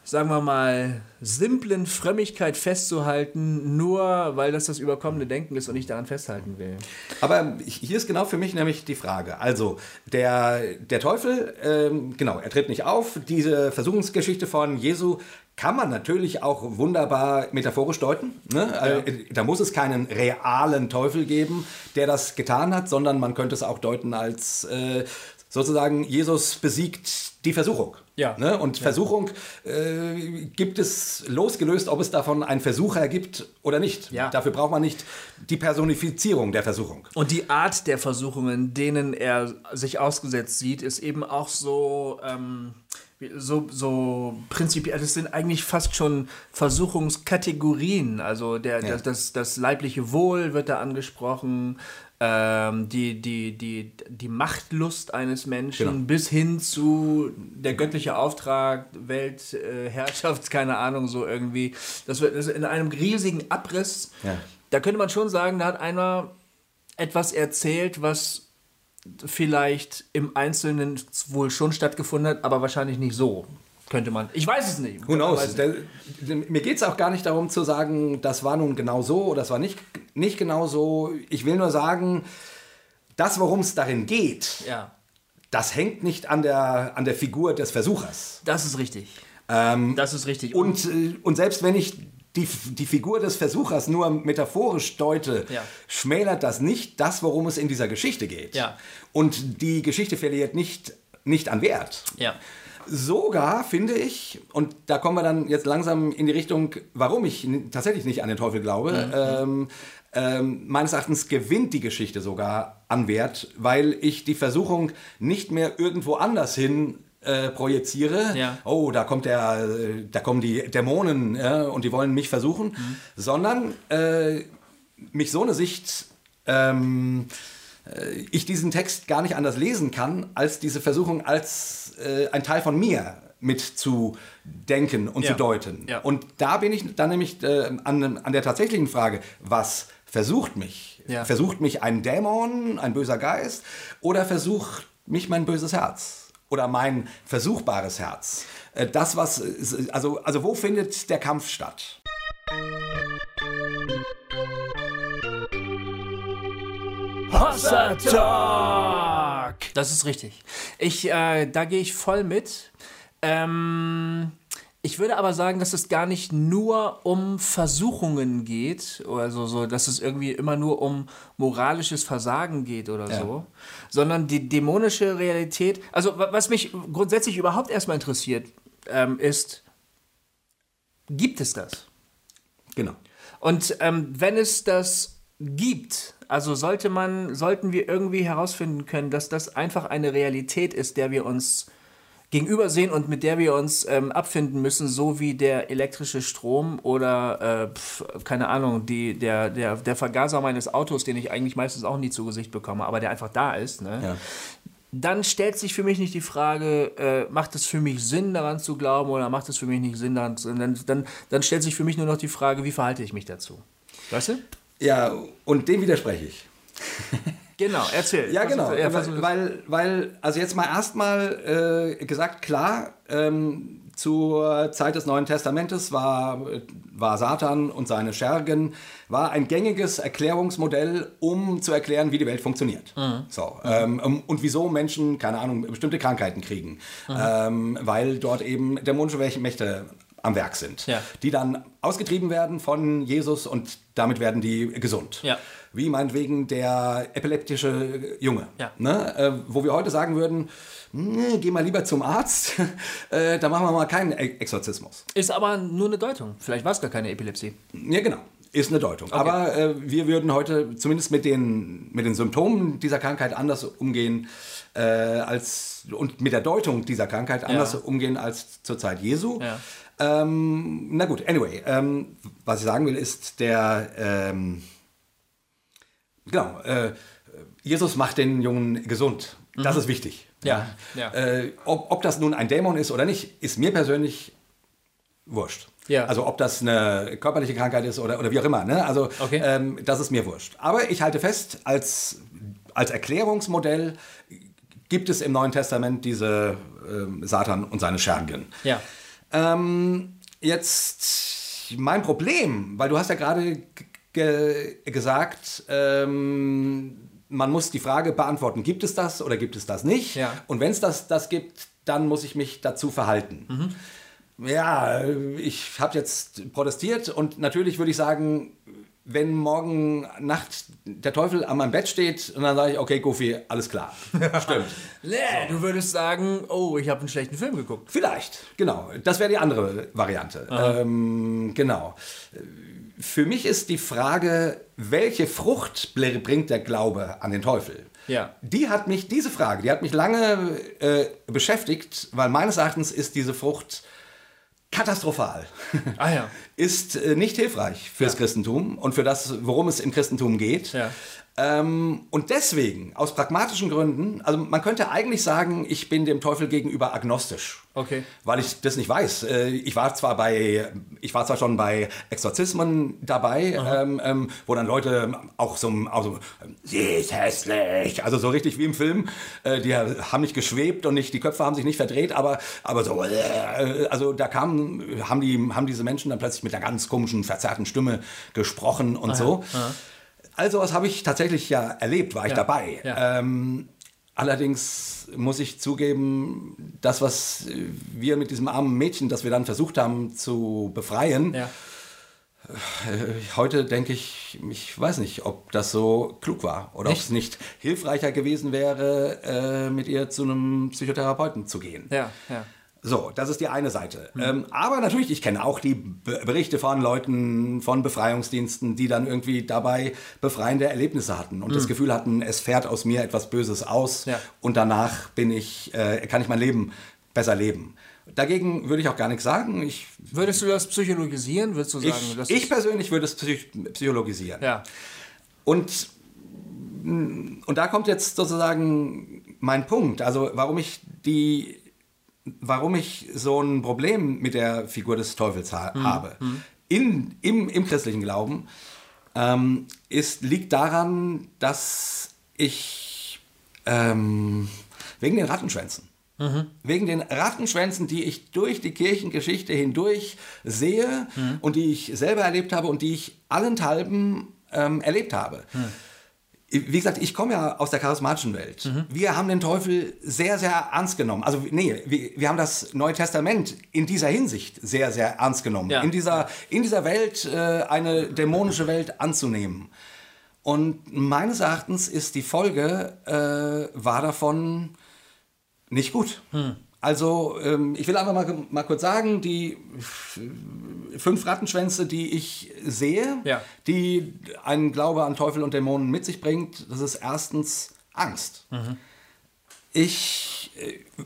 sagen wir mal, simplen Frömmigkeit festzuhalten, nur weil das das überkommene Denken ist und ich daran festhalten will. Aber hier ist genau für mich nämlich die Frage. Also, der, der Teufel, ähm, genau, er tritt nicht auf. Diese Versuchungsgeschichte von Jesu kann man natürlich auch wunderbar metaphorisch deuten. Ne? Also, Da muss es keinen realen Teufel geben, der das getan hat, sondern man könnte es auch deuten als äh, sozusagen Jesus besiegt die Versuchung. Ja. Ne? Und Versuchung äh, gibt es losgelöst, ob es davon einen Versucher gibt oder nicht. Ja. Dafür braucht man nicht die Personifizierung der Versuchung. Und die Art der Versuchungen, denen er sich ausgesetzt sieht, ist eben auch so, ähm, so, so prinzipiell. Das sind eigentlich fast schon Versuchungskategorien. Also der, Ja. das, das, das leibliche Wohl wird da angesprochen. Ähm, die, die, die, die Machtlust eines Menschen Genau. bis hin zu der göttliche Auftrag, Weltherrschaft, äh, keine Ahnung, so irgendwie. Das wird das in einem riesigen Abriss. Ja. Da könnte man schon sagen, da hat einer etwas erzählt, was vielleicht im Einzelnen wohl schon stattgefunden hat, aber wahrscheinlich nicht so. Könnte man. Ich weiß es nicht. Who knows? Der, mir geht es auch gar nicht darum zu sagen, das war nun genau so oder das war nicht, nicht genau so. Ich will nur sagen, das, worum es darin geht, Ja, das hängt nicht an der, an der Figur des Versuchers. das ist richtig. Ähm, Das ist richtig. und, äh, und selbst wenn ich die, die Figur des Versuchers nur metaphorisch deute, Ja. schmälert das nicht das, worum es in dieser Geschichte geht. Ja. Und die Geschichte verliert nicht, nicht an Wert. ja. Sogar finde ich, und da kommen wir dann jetzt langsam in die Richtung, warum ich tatsächlich nicht an den Teufel glaube, ähm, ähm, meines Erachtens gewinnt die Geschichte sogar an Wert, weil ich die Versuchung nicht mehr irgendwo anders hin äh, projiziere. Ja. Oh, da kommt der, äh, da kommen die Dämonen ja, und die wollen mich versuchen, sondern äh, mich so eine Sicht ähm, äh, ich diesen Text gar nicht anders lesen kann, als diese Versuchung als äh, ein Teil von mir mit zu denken und Ja. zu deuten. Ja. Und da bin ich dann nämlich äh, an, an der tatsächlichen Frage, was versucht mich? Ja. Versucht mich ein Dämon, ein böser Geist oder versucht mich mein böses Herz? Oder mein versuchbares Herz. Äh, Das, was, also, also wo findet der Kampf statt? Hossa Talk! Das ist richtig. Ich, äh, da gehe ich voll mit. Ähm, ich würde aber sagen, dass es gar nicht nur um Versuchungen geht, also so, dass es irgendwie immer nur um moralisches Versagen geht oder so, sondern die dämonische Realität. Also wa- was mich grundsätzlich überhaupt erstmal interessiert, ähm, ist, gibt es das? Genau. Und ähm, wenn es das gibt, also sollte man, sollten wir irgendwie herausfinden können, dass das einfach eine Realität ist, der wir uns gegenübersehen und mit der wir uns ähm, abfinden müssen, so wie der elektrische Strom oder, äh, pf, keine Ahnung, die, der, der, der Vergaser meines Autos, den ich eigentlich meistens auch nie zu Gesicht bekomme, aber der einfach da ist. Ne? Ja. Dann stellt sich für mich nicht die Frage, äh, macht es für mich Sinn, daran zu glauben oder macht es für mich nicht Sinn, daran zu, dann, dann, dann stellt sich für mich nur noch die Frage, wie verhalte ich mich dazu? Weißt du? Ja, und dem widerspreche ich. Genau, erzähl. Ja, genau. ja, weil, weil, also jetzt mal erstmal äh, gesagt, klar, ähm, zur Zeit des Neuen Testamentes war, war Satan und seine Schergen war ein gängiges Erklärungsmodell, um zu erklären, wie die Welt funktioniert. Mhm. So, ähm, und wieso Menschen, keine Ahnung, bestimmte Krankheiten kriegen. Mhm. Ähm, weil dort eben dämonische Mächte am Werk sind, Ja. die dann ausgetrieben werden von Jesus und damit werden die gesund. Ja. Wie meinetwegen der epileptische Junge. Ja. Ne? Äh, wo wir heute sagen würden, "Nee, geh mal lieber zum Arzt, äh, da machen wir mal keinen E- Exorzismus. Ist aber nur eine Deutung. Vielleicht war es gar keine Epilepsie. Ja, genau. Ist eine Deutung. Aber äh, wir würden heute zumindest mit den, mit den Symptomen dieser Krankheit anders umgehen äh, als und mit der Deutung dieser Krankheit anders umgehen als zur Zeit Jesu. Ähm, na gut, anyway, ähm, was ich sagen will, ist der ähm, genau, äh, Jesus macht den Jungen gesund. Das ist wichtig. Mhm. Ja, ja. Äh, ob, ob das nun ein Dämon ist oder nicht, ist mir persönlich wurscht. Ja. Also ob das eine körperliche Krankheit ist oder, oder wie auch immer. Ne? Also Okay. ähm, das ist mir wurscht. Aber ich halte fest, als, als Erklärungsmodell gibt es im Neuen Testament diese ähm, Satan und seine Schergen. Ja. Ähm, jetzt mein Problem, weil du hast ja gerade ge gesagt, ähm, man muss die Frage beantworten, gibt es das oder gibt es das nicht? Ja. Und wenn es das, das gibt, dann muss ich mich dazu verhalten. Ja, ich habe jetzt protestiert und natürlich würde ich sagen, wenn morgen Nacht der Teufel an meinem Bett steht und dann sage ich, okay, Goofy, alles klar. Stimmt. Nee, du würdest sagen, oh, ich habe einen schlechten Film geguckt. Vielleicht, genau. Das wäre die andere Variante. Ähm, genau. Für mich ist die Frage, welche Frucht bringt der Glaube an den Teufel? Ja. Die hat mich, diese Frage, die hat mich lange äh, beschäftigt, weil meines Erachtens ist diese Frucht katastrophal. Ah ja. ist äh, nicht hilfreich fürs Christentum und für das, worum es im Christentum geht. Ja. Ähm, und deswegen, aus pragmatischen Gründen, also man könnte eigentlich sagen, ich bin dem Teufel gegenüber agnostisch. Okay. Weil ich das nicht weiß. Äh, Ich war zwar bei, ich war zwar schon bei Exorzismen dabei, ähm, ähm, wo dann Leute auch so, auch so, sie ist hässlich, also so richtig wie im Film. Äh, Die haben nicht geschwebt und nicht, die Köpfe haben sich nicht verdreht, aber, aber so, äh, also da kamen, haben die, haben diese Menschen dann plötzlich mit einer ganz komischen, verzerrten Stimme gesprochen und so. Also was habe ich tatsächlich ja erlebt, war ich Ja, dabei. ja. Ähm, allerdings muss ich zugeben, das, was wir mit diesem armen Mädchen, das wir dann versucht haben zu befreien, Ja. heute denke ich, ich weiß nicht, ob das so klug war oder ob es nicht hilfreicher gewesen wäre, äh, mit ihr zu einem Psychotherapeuten zu gehen. Ja, ja. So, das ist die eine Seite. Ähm, aber natürlich, ich kenne auch die Be Berichte von Leuten von Befreiungsdiensten, die dann irgendwie dabei befreiende Erlebnisse hatten und das Gefühl hatten, es fährt aus mir etwas Böses aus Ja. und danach bin ich, äh, kann ich mein Leben besser leben. Dagegen würde ich auch gar nichts sagen. Ich, Würdest du das psychologisieren? Würdest du sagen, ich, ich persönlich würde es psych psychologisieren. Ja. Und, und da kommt jetzt sozusagen mein Punkt. Also warum ich die, warum ich so ein Problem mit der Figur des Teufels ha habe. In, im, Im christlichen Glauben ähm, ist, liegt daran, dass ich ähm, wegen den Rattenschwänzen. Wegen den Rattenschwänzen, die ich durch die Kirchengeschichte hindurch sehe und die ich selber erlebt habe und die ich allenthalben ähm, erlebt habe. Wie gesagt, ich komme ja aus der charismatischen Welt. Wir haben den Teufel sehr, sehr ernst genommen. Also, nee, wir, wir haben das Neue Testament in dieser Hinsicht sehr, sehr ernst genommen. Ja. In, dieser, in dieser Welt äh, eine dämonische Welt anzunehmen. Und meines Erachtens ist die Folge, äh, war davon nicht gut. Also, ähm, ich will einfach mal, mal kurz sagen, die fünf Rattenschwänze, die ich sehe, Ja. die ein Glaube an Teufel und Dämonen mit sich bringt, das ist erstens Angst. Ich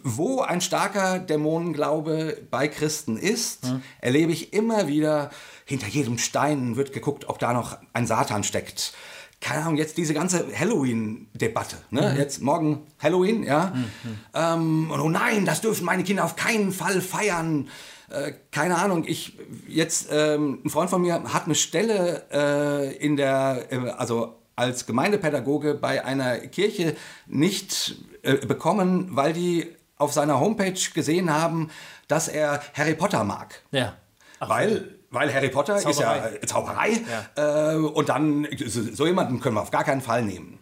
wo ein starker Dämonenglaube bei Christen ist, hm. erlebe ich immer wieder, hinter jedem Stein wird geguckt, ob da noch ein Satan steckt. Keine Ahnung, jetzt diese ganze Halloween-Debatte. Ne? Mhm. Jetzt morgen Halloween, ja. Mhm. Ähm, und oh nein, das dürfen meine Kinder auf keinen Fall feiern. Äh, keine Ahnung, ich jetzt ähm, ein Freund von mir hat eine Stelle äh, in der, äh, also als Gemeindepädagoge bei einer Kirche nicht äh, bekommen, weil die auf seiner Homepage gesehen haben, dass er Harry Potter mag. Ja. Ach, weil, weil Harry Potter Zauberei. ist ja Zauberei. Ja. Äh, und dann, so jemanden können wir auf gar keinen Fall nehmen.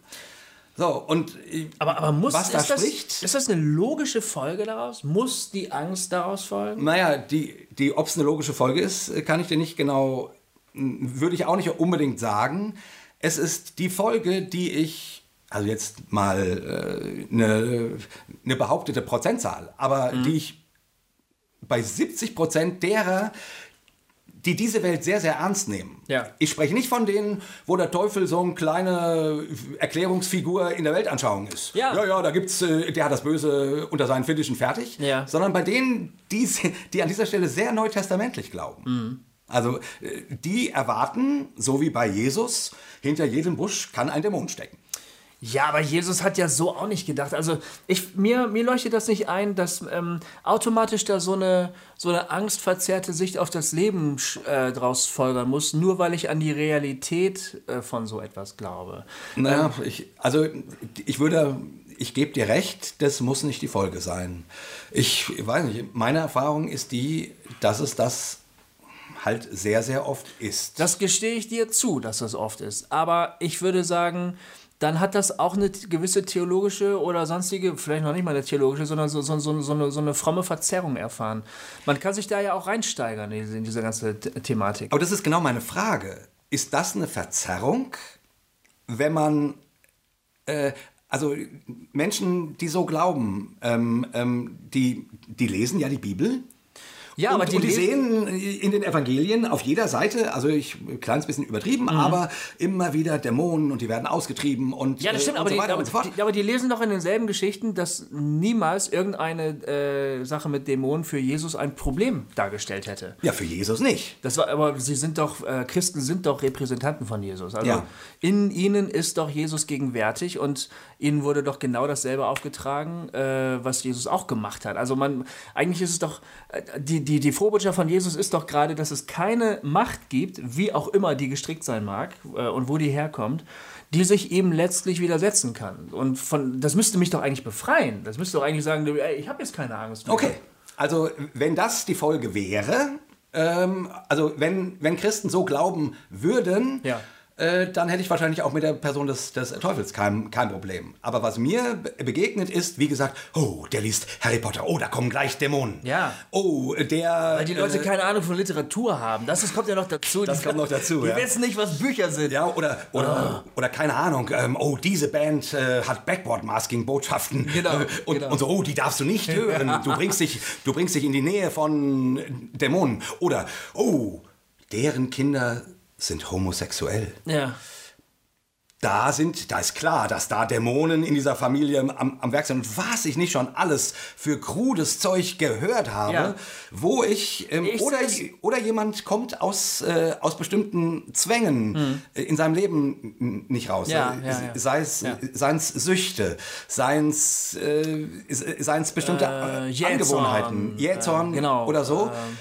So, und aber, aber muss, was da das, spricht. Ist das eine logische Folge daraus? Muss die Angst daraus folgen? Naja, die, die, ob es eine logische Folge ist, kann ich dir nicht genau, würde ich auch nicht unbedingt sagen. Es ist die Folge, die ich, also jetzt mal äh, eine, eine behauptete Prozentzahl, aber mhm. die ich bei 70 Prozent derer, die diese Welt sehr, sehr ernst nehmen. Ja. Ich spreche nicht von denen, wo der Teufel so eine kleine Erklärungsfigur in der Weltanschauung ist. Ja, ja, ja da gibt's, äh, der hat das Böse unter seinen Fittichen fertig. Ja. Sondern bei denen, die, die an dieser Stelle sehr neutestamentlich glauben. Mhm. Also äh, die erwarten, so wie bei Jesus, hinter jedem Busch kann ein Dämon stecken. Ja, aber Jesus hat ja so auch nicht gedacht. Also ich, mir, mir leuchtet das nicht ein, dass ähm, automatisch da so eine, so eine angstverzerrte Sicht auf das Leben äh, draus folgern muss, nur weil ich an die Realität äh, von so etwas glaube. Naja, ähm, ich, also ich würde, ich gebe dir recht, das muss nicht die Folge sein. Ich weiß nicht, meine Erfahrung ist die, dass es das halt sehr, sehr oft ist. Das gestehe ich dir zu, dass das oft ist. Aber ich würde sagen, dann hat das auch eine gewisse theologische oder sonstige, vielleicht noch nicht mal eine theologische, sondern so, so, so, so, eine, so eine fromme Verzerrung erfahren. Man kann sich da ja auch reinsteigern in, diese ganze Thematik. Aber das ist genau meine Frage. Ist das eine Verzerrung, wenn man, äh, also Menschen, die so glauben, ähm, ähm, die, die lesen ja die Bibel ja, und, aber die, und die sehen in den Evangelien auf jeder Seite, also ich ein kleines bisschen übertrieben, mhm. aber immer wieder Dämonen und die werden ausgetrieben und Ja, das stimmt, äh, aber, so die, aber, so die, aber, die, lesen doch in denselben Geschichten, dass niemals irgendeine äh, Sache mit Dämonen für Jesus ein Problem dargestellt hätte. Ja, für Jesus nicht. Das war, aber sie sind doch, äh, Christen sind doch Repräsentanten von Jesus. Also ja. in ihnen ist doch Jesus gegenwärtig und ihnen wurde doch genau dasselbe aufgetragen, äh, was Jesus auch gemacht hat. Also man, eigentlich ist es doch, äh, die, die, die Vorbotschaft von Jesus ist doch gerade, dass es keine Macht gibt, wie auch immer die gestrickt sein mag äh, und wo die herkommt, die sich eben letztlich widersetzen kann. Und von, das müsste mich doch eigentlich befreien. Das müsste doch eigentlich sagen, ey, ich habe jetzt keine Angst mehr. Okay, also wenn das die Folge wäre, ähm, also wenn, wenn Christen so glauben würden, ja äh, dann hätte ich wahrscheinlich auch mit der Person des, des Teufels kein, kein Problem. Aber was mir begegnet ist, wie gesagt, oh, der liest Harry Potter, oh, da kommen gleich Dämonen. Ja. Oh, der... Weil die Leute äh, keine Ahnung von Literatur haben. Das, das kommt ja noch dazu. Das die, kommt noch dazu, Die ja. wissen nicht, was Bücher sind. Ja, oder, oder, oh. oder keine Ahnung, ähm, oh, diese Band äh, hat Backboard-Masking-Botschaften. Genau, äh, und, genau. und so, oh, die darfst du nicht hören. Du bringst dich, du bringst dich in die Nähe von Dämonen. Oder, oh, deren Kinder sind homosexuell. Ja. Da sind, da ist klar, dass da Dämonen in dieser Familie am, am Werk sind. Und was ich nicht schon alles für krudes Zeug gehört habe, ja. wo ich, ähm, ich oder, oder jemand kommt aus, äh, aus bestimmten Zwängen Mhm. in seinem Leben nicht raus. Ja, Äh, ja. Sei es Ja. seins Süchte, seins, äh, seins bestimmte Äh, äh. Angewohnheiten, Jähzorn Äh, genau. oder so. Ähm.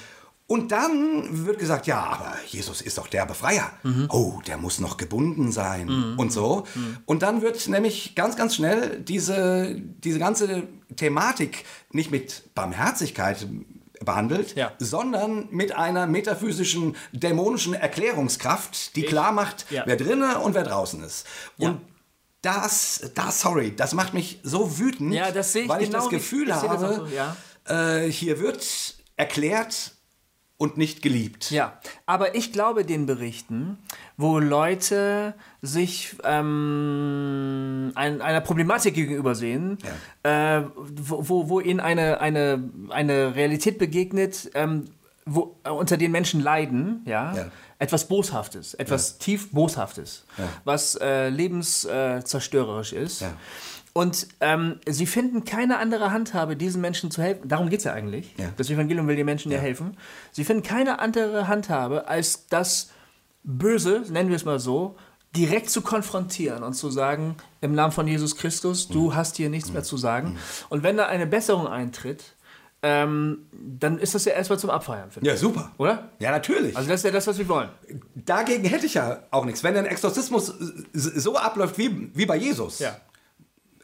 Und dann wird gesagt, ja, aber Jesus ist doch der Befreier. Mhm. Oh, der muss noch gebunden sein und so. Und dann wird nämlich ganz, ganz schnell diese, diese ganze Thematik nicht mit Barmherzigkeit behandelt, Ja. sondern mit einer metaphysischen, dämonischen Erklärungskraft, die Ich- klar macht, ja. wer drinnen und wer draußen ist. Ja. Und das, das, sorry, das macht mich so wütend, Ja, das ich weil ich genau das wie- Gefühl ich das habe, auch so, ja. äh, hier wird erklärt und nicht geliebt. Ja, aber ich glaube den Berichten, wo Leute sich ähm, ein, einer Problematik gegenüber sehen, äh, wo, wo, wo ihnen eine, eine, eine Realität begegnet, ähm, wo, äh, unter den Menschen leiden, ja, Ja. etwas Boshaftes, etwas tief Boshaftes, Ja. was äh, lebenszerstörerisch ist. Ja. Und ähm, sie finden keine andere Handhabe, diesen Menschen zu helfen. Darum geht es ja eigentlich. Ja. Das Evangelium will den Menschen ja. helfen. Sie finden keine andere Handhabe, als das Böse, nennen wir es mal so, direkt zu konfrontieren und zu sagen, im Namen von Jesus Christus, du hast hier nichts mehr zu sagen. Und wenn da eine Besserung eintritt, ähm, dann ist das ja erstmal zum Abfeiern. Ja, super. Oder? Ja, natürlich. Also das ist ja das, was wir wollen. Dagegen hätte ich ja auch nichts. Wenn ein Exorzismus so abläuft wie, wie bei Jesus.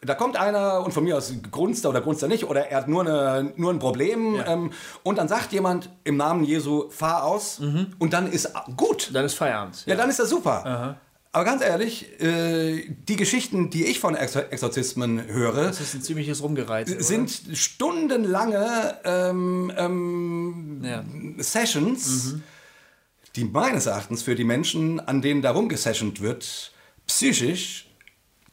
Da kommt einer und von mir aus grunzt er oder grunzt er nicht oder er hat nur, eine, nur ein Problem Ja. ähm, und dann sagt jemand im Namen Jesu, fahr aus und dann ist gut. Dann ist Feierabend. Ja, dann ist das super. Aber ganz ehrlich, äh, die Geschichten, die ich von Exor Exorzismen höre, Das ist ein ziemliches Rumgereize. oder? sind stundenlange ähm, ähm, Ja. Sessions, die meines Erachtens für die Menschen, an denen da rumgesessioned wird, psychisch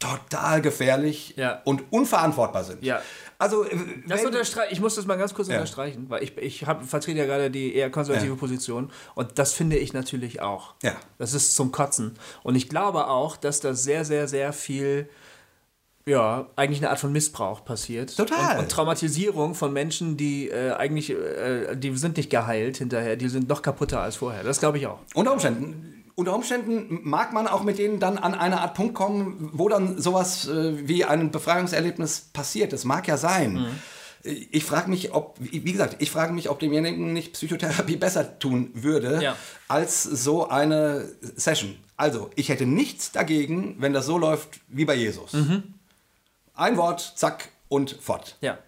total gefährlich Ja. und unverantwortbar sind. Ja. Also, äh, Das unterstre ich muss das mal ganz kurz Ja. unterstreichen, weil ich, ich hab, vertrete ja gerade die eher konservative Ja. Position und das finde ich natürlich auch. Ja. Das ist zum Kotzen. Und ich glaube auch, dass da sehr, sehr, sehr viel, ja, eigentlich eine Art von Missbrauch passiert. Total. Und, und Traumatisierung von Menschen, die äh, eigentlich, äh, die sind nicht geheilt hinterher, die sind noch kaputter als vorher. Das glaube ich auch. Unter Umständen. Unter Umständen mag man auch mit denen dann an eine Art Punkt kommen, wo dann sowas äh, wie ein Befreiungserlebnis passiert. Das mag ja sein. Mhm. Ich frage mich, ob, wie gesagt, ich frage mich, ob demjenigen nicht Psychotherapie besser tun würde Ja. als so eine Session. Also, ich hätte nichts dagegen, wenn das so läuft wie bei Jesus. Mhm. Ein Wort, zack und fort Ja.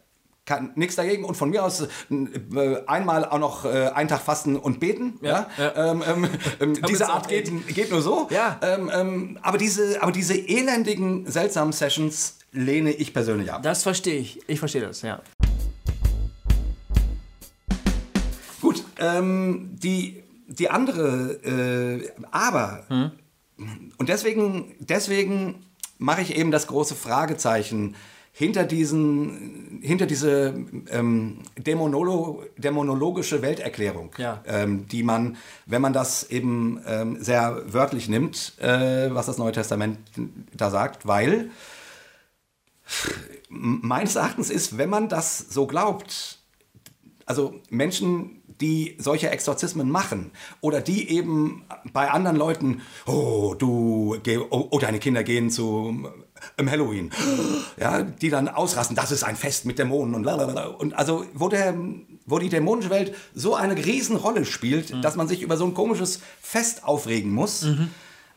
Kann nichts dagegen und von mir aus äh, einmal auch noch äh, einen Tag fasten und beten. Ja, Ja, Ähm, ähm, ähm, diese es Art geht, geht nur so. Ja. Ähm, ähm, aber, diese, aber diese elendigen, seltsamen Sessions lehne ich persönlich ab. Das verstehe ich. Ich verstehe das, ja. Gut, ähm, die, die andere, äh, aber, und deswegen, deswegen mache ich eben das große Fragezeichen hinter diesen, hinter diese ähm, Dämonolo, dämonologische Welterklärung, Ja. ähm, die man, wenn man das eben ähm, sehr wörtlich nimmt, äh, was das Neue Testament da sagt, weil meines Erachtens ist, wenn man das so glaubt, also Menschen, die solche Exorzismen machen oder die eben bei anderen Leuten, oh, du, geh, oh, oh deine Kinder gehen zu ähm, Halloween, ja, die dann ausrasten, das ist ein Fest mit Dämonen und lalala. und also wo der, wo die dämonische Welt so eine Riesenrolle spielt, dass man sich über so ein komisches Fest aufregen muss.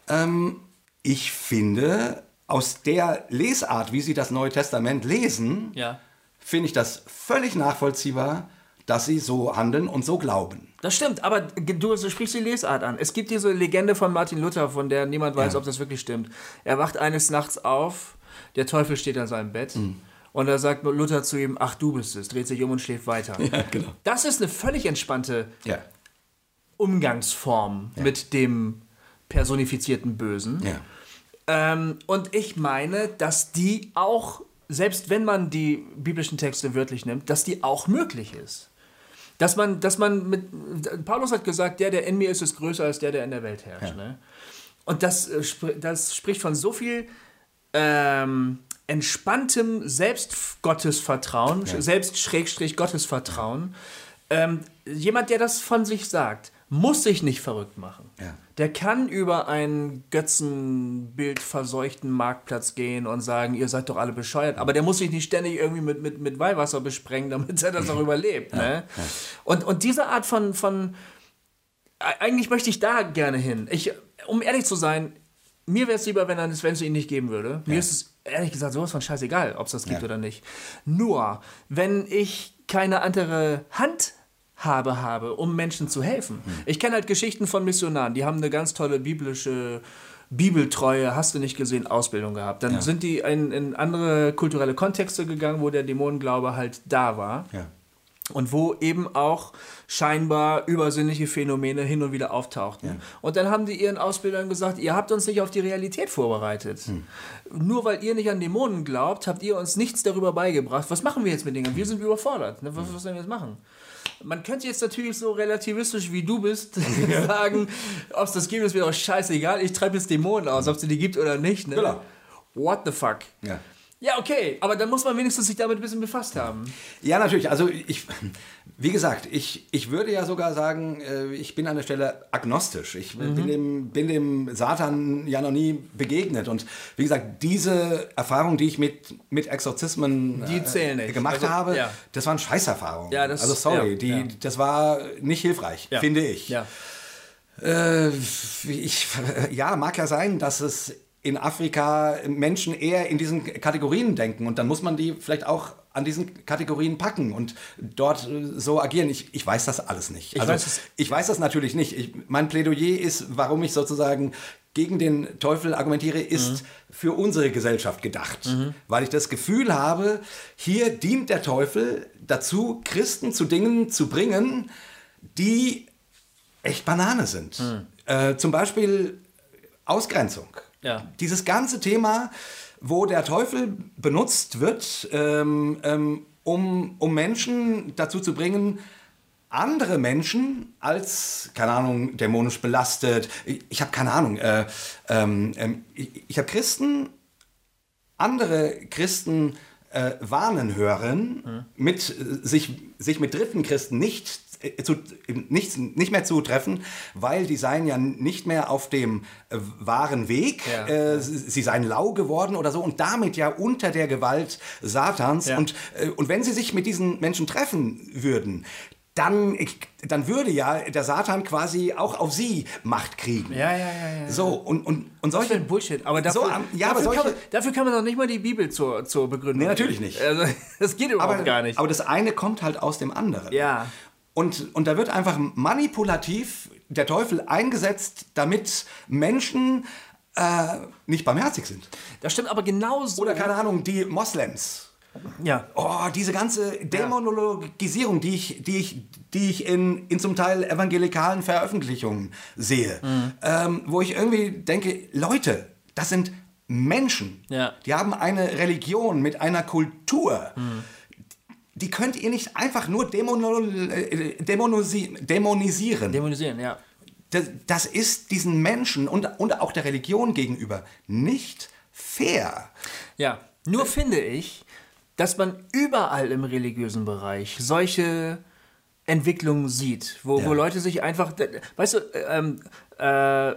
Ähm, ich finde, aus der Lesart, wie sie das Neue Testament lesen, Ja. finde ich das völlig nachvollziehbar, dass sie so handeln und so glauben. Das stimmt, aber du sprichst die Lesart an. Es gibt diese Legende von Martin Luther, von der niemand weiß, Ja. ob das wirklich stimmt. Er wacht eines Nachts auf, der Teufel steht an seinem Bett Mhm. und da sagt Luther zu ihm, ach du bist es, dreht sich um und schläft weiter. Ja, genau. Das ist eine völlig entspannte Ja. Umgangsform mit dem personifizierten Bösen. Ja. Ähm, und ich meine, dass die auch, selbst wenn man die biblischen Texte wörtlich nimmt, dass die auch möglich ist. Dass man, dass man mit, Paulus hat gesagt, der, der in mir ist, ist größer als der, der in der Welt herrscht. Ne? Und das, äh, das spricht von so viel ähm, entspanntem Selbstgottesvertrauen, Selbst-Gottesvertrauen. Ähm, jemand, der das von sich sagt, muss sich nicht verrückt machen. Ja. Der kann über einen Götzenbild verseuchten Marktplatz gehen und sagen, ihr seid doch alle bescheuert. Aber der muss sich nicht ständig irgendwie mit, mit, mit Weihwasser besprengen, damit er das auch überlebt. Ne? Und, und diese Art von, von eigentlich möchte ich da gerne hin. Ich, um ehrlich zu sein, mir wäre es lieber, wenn es wenn es ihn nicht geben würde. Mir ist es ehrlich gesagt sowas von scheißegal, ob es das gibt Ja. oder nicht. Nur, wenn ich keine andere Handhabe habe, um Menschen zu helfen. Ich kenne halt Geschichten von Missionaren, die haben eine ganz tolle biblische Bibeltreue, hast du nicht gesehen, Ausbildung gehabt. Dann sind die in, in andere kulturelle Kontexte gegangen, wo der Dämonenglaube halt da war. Ja. Und wo eben auch scheinbar übersinnliche Phänomene hin und wieder auftauchten. Und dann haben die ihren Ausbildern gesagt, ihr habt uns nicht auf die Realität vorbereitet. Nur weil ihr nicht an Dämonen glaubt, habt ihr uns nichts darüber beigebracht. Was machen wir jetzt mit Dingen? Wir sind überfordert. Ne? Was, was sollen wir jetzt machen? Man könnte jetzt natürlich so relativistisch wie du bist sagen, ob es das gibt, ist mir doch scheißegal. Ich treibe jetzt Dämonen aus, ob es die gibt oder nicht. Ne? Genau. What the fuck? Ja. Ja, okay, aber dann muss man wenigstens sich damit ein bisschen befasst haben. Ja, natürlich. Also ich, wie gesagt, ich, ich würde ja sogar sagen, äh, ich bin an der Stelle agnostisch. Ich Mhm. bin, dem, bin dem Satan ja noch nie begegnet. Und wie gesagt, diese Erfahrung, die ich mit, mit Exorzismen nicht. gemacht Also, habe, ja. das waren Scheißerfahrungen. Ja, das- also sorry, ja, die, ja. das war nicht hilfreich, finde ich. Ja. Äh, ich. Ja, mag ja sein, dass es in Afrika Menschen eher in diesen Kategorien denken und dann muss man die vielleicht auch an diesen Kategorien packen und dort äh, so agieren. Ich, ich weiß das alles nicht. Ich also, weiß ich weiß das natürlich nicht. Ich, mein Plädoyer ist, warum ich sozusagen gegen den Teufel argumentiere, ist Mhm. für unsere Gesellschaft gedacht. Weil ich das Gefühl habe, hier dient der Teufel dazu, Christen zu Dingen zu bringen, die echt Banane sind. Äh, zum Beispiel Ausgrenzung. Ja. Dieses ganze Thema, wo der Teufel benutzt wird, ähm, ähm, um, um Menschen dazu zu bringen, andere Menschen als, keine Ahnung, dämonisch belastet, ich, ich habe keine Ahnung, äh, ähm, ähm, ich, ich habe Christen, andere Christen äh, warnen hören, mit, äh, sich, sich mit dritten Christen nicht, zu, nicht, nicht mehr zu treffen, weil die seien ja nicht mehr auf dem äh, wahren Weg, Ja. äh, sie, sie seien lau geworden oder so und damit ja unter der Gewalt Satans. Ja. Und, äh, und wenn sie sich mit diesen Menschen treffen würden, dann, dann würde ja der Satan quasi auch auf sie Macht kriegen. Ja, ja, ja, ja. So, und, und, und Das ist solche Bullshit. Aber dafür, So, am- ja, aber dafür, kann solche- man, dafür kann man doch nicht mal die Bibel zur, zur Begründung. Nee, natürlich nicht. Also, das geht überhaupt aber, gar nicht. aber das eine kommt halt aus dem anderen. Ja. Und, und da wird einfach manipulativ der Teufel eingesetzt, damit Menschen äh, nicht barmherzig sind. das stimmt aber genauso. Oder keine Ahnung, die Moslems. Ja. Oh, diese ganze Dämonologisierung, die ich, die ich, die ich in, in zum Teil evangelikalen Veröffentlichungen sehe, Mhm. ähm, wo ich irgendwie denke, Leute, das sind Menschen. Ja. Die haben eine Religion mit einer Kultur. Mhm. Die könnt ihr nicht einfach nur dämono, äh, dämonisieren. Dämonisieren, ja. das, das ist diesen Menschen und, und auch der Religion gegenüber nicht fair. Ja. Nur finde ich, dass man überall im religiösen Bereich solche Entwicklungen sieht, wo, wo Ja. Leute sich einfach, weißt du, ähm, äh,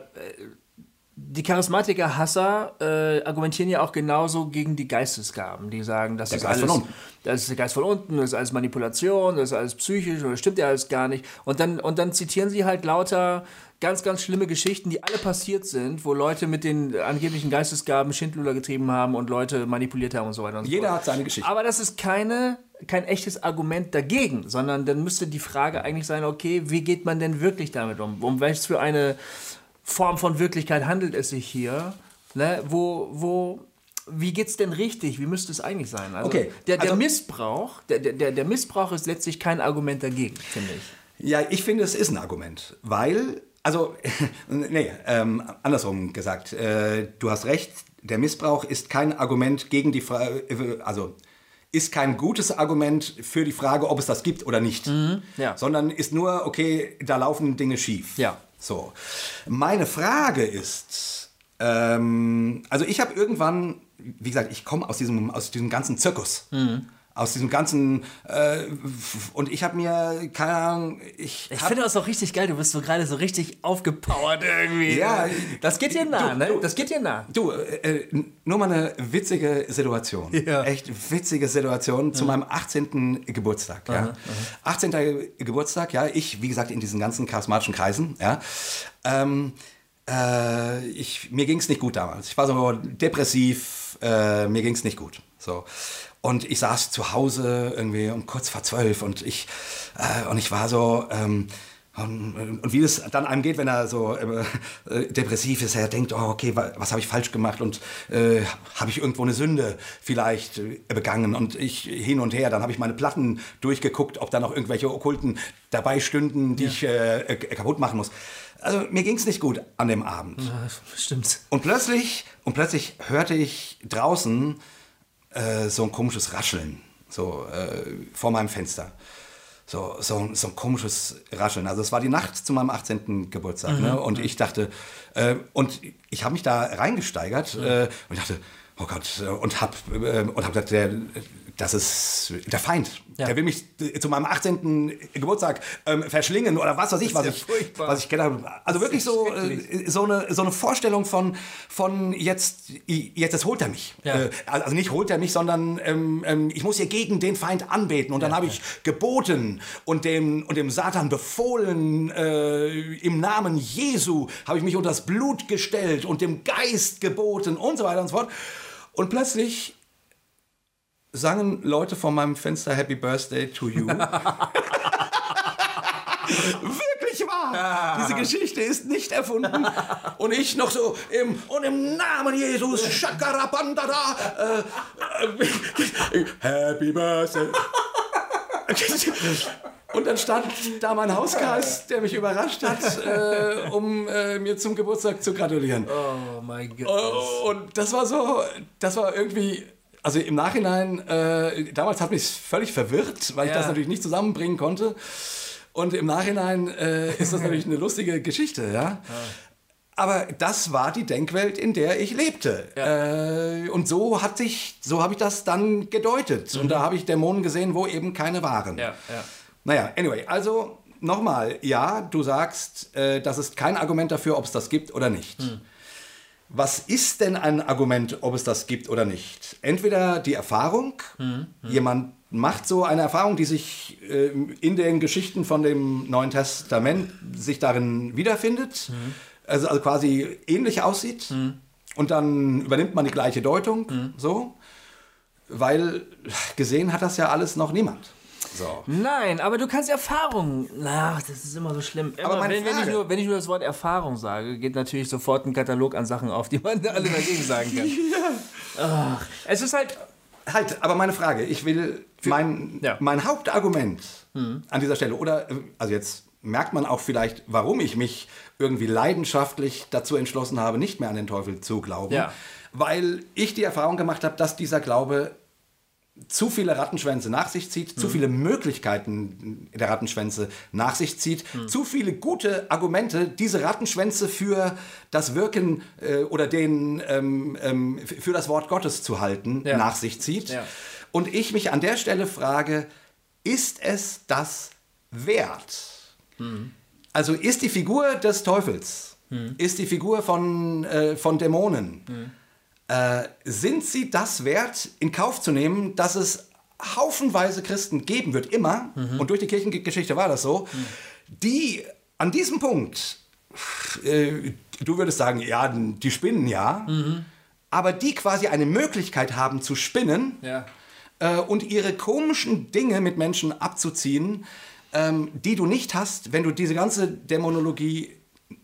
die Charismatiker Hasser äh, argumentieren ja auch genauso gegen die Geistesgaben. Die sagen, das Der ist Geist alles, von unten. das ist der Geist von unten, das ist alles Manipulation, das ist alles psychisch das stimmt ja alles gar nicht. Und dann, und dann zitieren sie halt lauter ganz, ganz schlimme Geschichten, die alle passiert sind, wo Leute mit den angeblichen Geistesgaben Schindluder getrieben haben und Leute manipuliert haben und so weiter und so Jeder fort. hat seine Geschichte. Aber das ist keine, kein echtes Argument dagegen, sondern dann müsste die Frage eigentlich sein, okay, wie geht man denn wirklich damit um? Um welches für eine Form von Wirklichkeit handelt es sich hier? Ne? Wo, wo, wie geht's denn richtig? Wie müsste es eigentlich sein? Also Okay, der, der also- Missbrauch, der, der, der Missbrauch ist letztlich kein Argument dagegen, finde ich. Ja, ich finde, es ist ein Argument, weil, also, nee, ähm, andersrum gesagt, äh, du hast recht, der Missbrauch ist kein Argument gegen die Frage, also ist kein gutes Argument für die Frage, ob es das gibt oder nicht, ja. sondern ist nur, okay, da laufen Dinge schief. Ja. So, meine Frage ist, ähm, also ich habe irgendwann, wie gesagt, ich komme aus diesem, aus diesem ganzen Zirkus. Aus diesem ganzen, äh, und ich habe mir, keine Ahnung, ich, Ich finde das auch richtig geil, du bist so gerade so richtig aufgepowert irgendwie. Ja, das geht dir nah, du- ne? Das geht dir nah. Du, äh, nur mal eine witzige Situation. Ja. Echt witzige Situation zu meinem 18. Geburtstag. Ja. 18. Geburtstag, ja, ich, wie gesagt, in diesen ganzen charismatischen Kreisen, ja. Ähm, äh, ich, mir ging es nicht gut damals. Ich war so depressiv, äh, mir ging es nicht gut. So. Und ich saß zu Hause irgendwie um kurz vor zwölf und ich, äh, und ich war so, ähm, und, und wie es dann einem geht, wenn er so äh, äh, depressiv ist, er denkt, oh, okay, wa, was habe ich falsch gemacht und äh, habe ich irgendwo eine Sünde vielleicht äh, begangen und ich hin und her, dann habe ich meine Platten durchgeguckt, ob da noch irgendwelche Okkulten dabei stünden, die ich äh, äh, kaputt machen muss. Also mir ging es nicht gut an dem Abend. Stimmt. Und plötzlich, und plötzlich hörte ich draußen äh, so ein komisches Rascheln, so äh, vor meinem Fenster. So, so, so ein komisches Rascheln. Also es war die Nacht zu meinem 18. Geburtstag. Ne? Und ich dachte, äh, und ich habe mich da reingesteigert äh, und dachte, oh Gott, äh, und hab, äh, und hab gesagt, der, das ist der Feind. Ja. Der will mich zu meinem 18. Geburtstag ähm, verschlingen oder was weiß ich, was ja ich, furchtbar. was ich kenne. Also wirklich so, äh, so, eine, so eine Vorstellung von, von jetzt, jetzt, jetzt holt er mich. Ja. Äh, also nicht holt er mich, sondern ähm, ähm, ich muss hier gegen den Feind anbeten. Und dann habe ich geboten und dem, und dem Satan befohlen, äh, im Namen Jesu habe ich mich unter das Blut gestellt und dem Geist geboten und so weiter und so fort. Und plötzlich sangen Leute vor meinem Fenster Happy Birthday to you. Wirklich wahr. Diese Geschichte ist nicht erfunden. Und ich noch so im, und im Namen Jesus, Shakarabandada, äh, äh, Happy Birthday. Und dann stand da mein Hauskreis, der mich überrascht hat, äh, um äh, mir zum Geburtstag zu gratulieren. Oh mein Gott. Oh, und das war so, das war irgendwie, also im Nachhinein, äh, damals hat mich völlig verwirrt, weil ich Ja. das natürlich nicht zusammenbringen konnte. Und im Nachhinein äh, ist das natürlich eine lustige Geschichte, ja. Aber das war die Denkwelt, in der ich lebte. Äh, und so hat sich, so habe ich das dann gedeutet. Und da habe ich Dämonen gesehen, wo eben keine waren. Ja, ja. Naja, anyway, also nochmal, ja, du sagst, äh, das ist kein Argument dafür, ob es das gibt oder nicht. Was ist denn ein Argument, ob es das gibt oder nicht? Entweder die Erfahrung, jemand macht so eine Erfahrung, die sich äh, in den Geschichten von dem Neuen Testament sich darin wiederfindet, also, also quasi ähnlich aussieht. Und dann übernimmt man die gleiche Deutung, so, weil gesehen hat das ja alles noch niemand. So. Nein, aber du kannst Erfahrung. Na, das ist immer so schlimm. Immer, Aber wenn, wenn, ich nur, wenn ich nur das Wort Erfahrung sage, geht natürlich sofort ein Katalog an Sachen auf, die man alle dagegen sagen kann. Ach, es ist halt. Halt, aber meine Frage, ich will mein, Ja. mein Hauptargument an dieser Stelle, oder, also jetzt merkt man auch vielleicht, warum ich mich irgendwie leidenschaftlich dazu entschlossen habe, nicht mehr an den Teufel zu glauben, Ja. weil ich die Erfahrung gemacht habe, dass dieser Glaube zu viele Rattenschwänze nach sich zieht, zu viele Möglichkeiten der Rattenschwänze nach sich zieht, zu viele gute Argumente, diese Rattenschwänze für das Wirken äh, oder den ähm, ähm, für das Wort Gottes zu halten Ja. nach sich zieht. Ja. Und ich mich an der Stelle frage, ist es das wert? Also ist die Figur des Teufels, ist die Figur von, äh, von Dämonen, äh, sind sie das wert, in Kauf zu nehmen, dass es haufenweise Christen geben wird, immer, und durch die Kirchengeschichte war das so, die an diesem Punkt, äh, du würdest sagen, ja, die spinnen ja, aber die quasi eine Möglichkeit haben zu spinnen, Ja. äh, und ihre komischen Dinge mit Menschen abzuziehen, ähm, die du nicht hast, wenn du diese ganze Dämonologie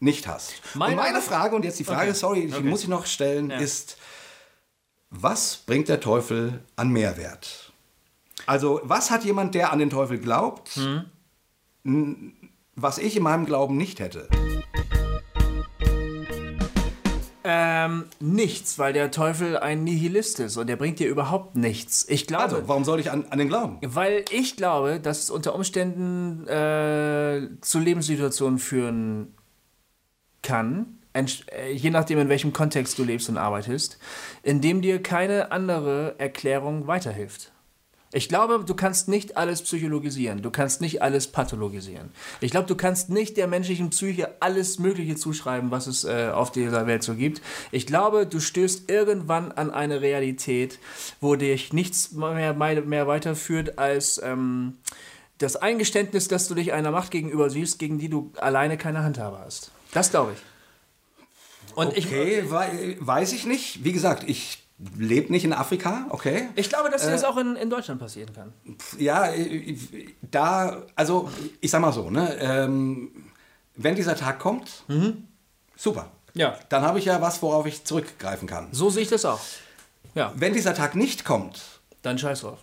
nicht hast. Meine- und meine Frage, und jetzt die Frage, Okay. sorry, die Okay. muss ich noch stellen, Ja. ist, was bringt der Teufel an Mehrwert? Also, was hat jemand, der an den Teufel glaubt, Hm. was ich in meinem Glauben nicht hätte? Ähm, nichts, weil der Teufel ein Nihilist ist und der bringt dir überhaupt nichts. Ich glaube. Also, warum soll ich an, an den glauben? Weil ich glaube, dass es unter Umständen äh, zu Lebenssituationen führen kann, je nachdem, in welchem Kontext du lebst und arbeitest, in dem dir keine andere Erklärung weiterhilft. Ich glaube, du kannst nicht alles psychologisieren, du kannst nicht alles pathologisieren. Ich glaube, du kannst nicht der menschlichen Psyche alles Mögliche zuschreiben, was es äh, auf dieser Welt so gibt. Ich glaube, du stößt irgendwann an eine Realität, wo dich nichts mehr, mehr weiterführt als ähm, das Eingeständnis, dass du dich einer Macht gegenüber siehst, gegen die du alleine keine Handhabe hast. Das glaube ich. Und Okay, wei- weiß ich nicht. Wie gesagt, ich lebe nicht in Afrika, okay? ich, ich glaube, dass dir das auch in, in Deutschland passieren kann. Ja, äh, da, also ich sag mal so, ne, ähm, wenn dieser Tag kommt, super. Ja. Dann habe ich ja was, worauf ich zurückgreifen kann. So sehe ich das auch. Ja, Wenn dieser Tag nicht kommt, dann scheiß drauf.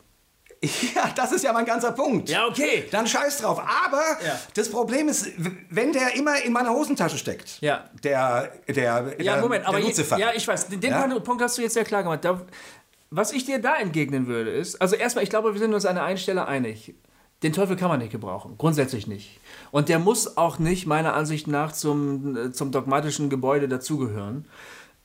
ja, das ist ja mein ganzer Punkt. Ja, okay. Dann scheiß drauf. Aber Ja. das Problem ist, wenn der immer in meiner Hosentasche steckt, Ja. der, der, Ja, der, Moment, aber der Lucifer. ja, ich weiß, den, den Ja? Punkt hast du jetzt sehr klar gemacht. Da, was ich dir da entgegnen würde, ist, also erstmal, ich glaube, wir sind uns an einer einen Stelle einig. Den Teufel kann man nicht gebrauchen, grundsätzlich nicht. Und der muss auch nicht, meiner Ansicht nach, zum, äh, zum dogmatischen Gebäude dazugehören.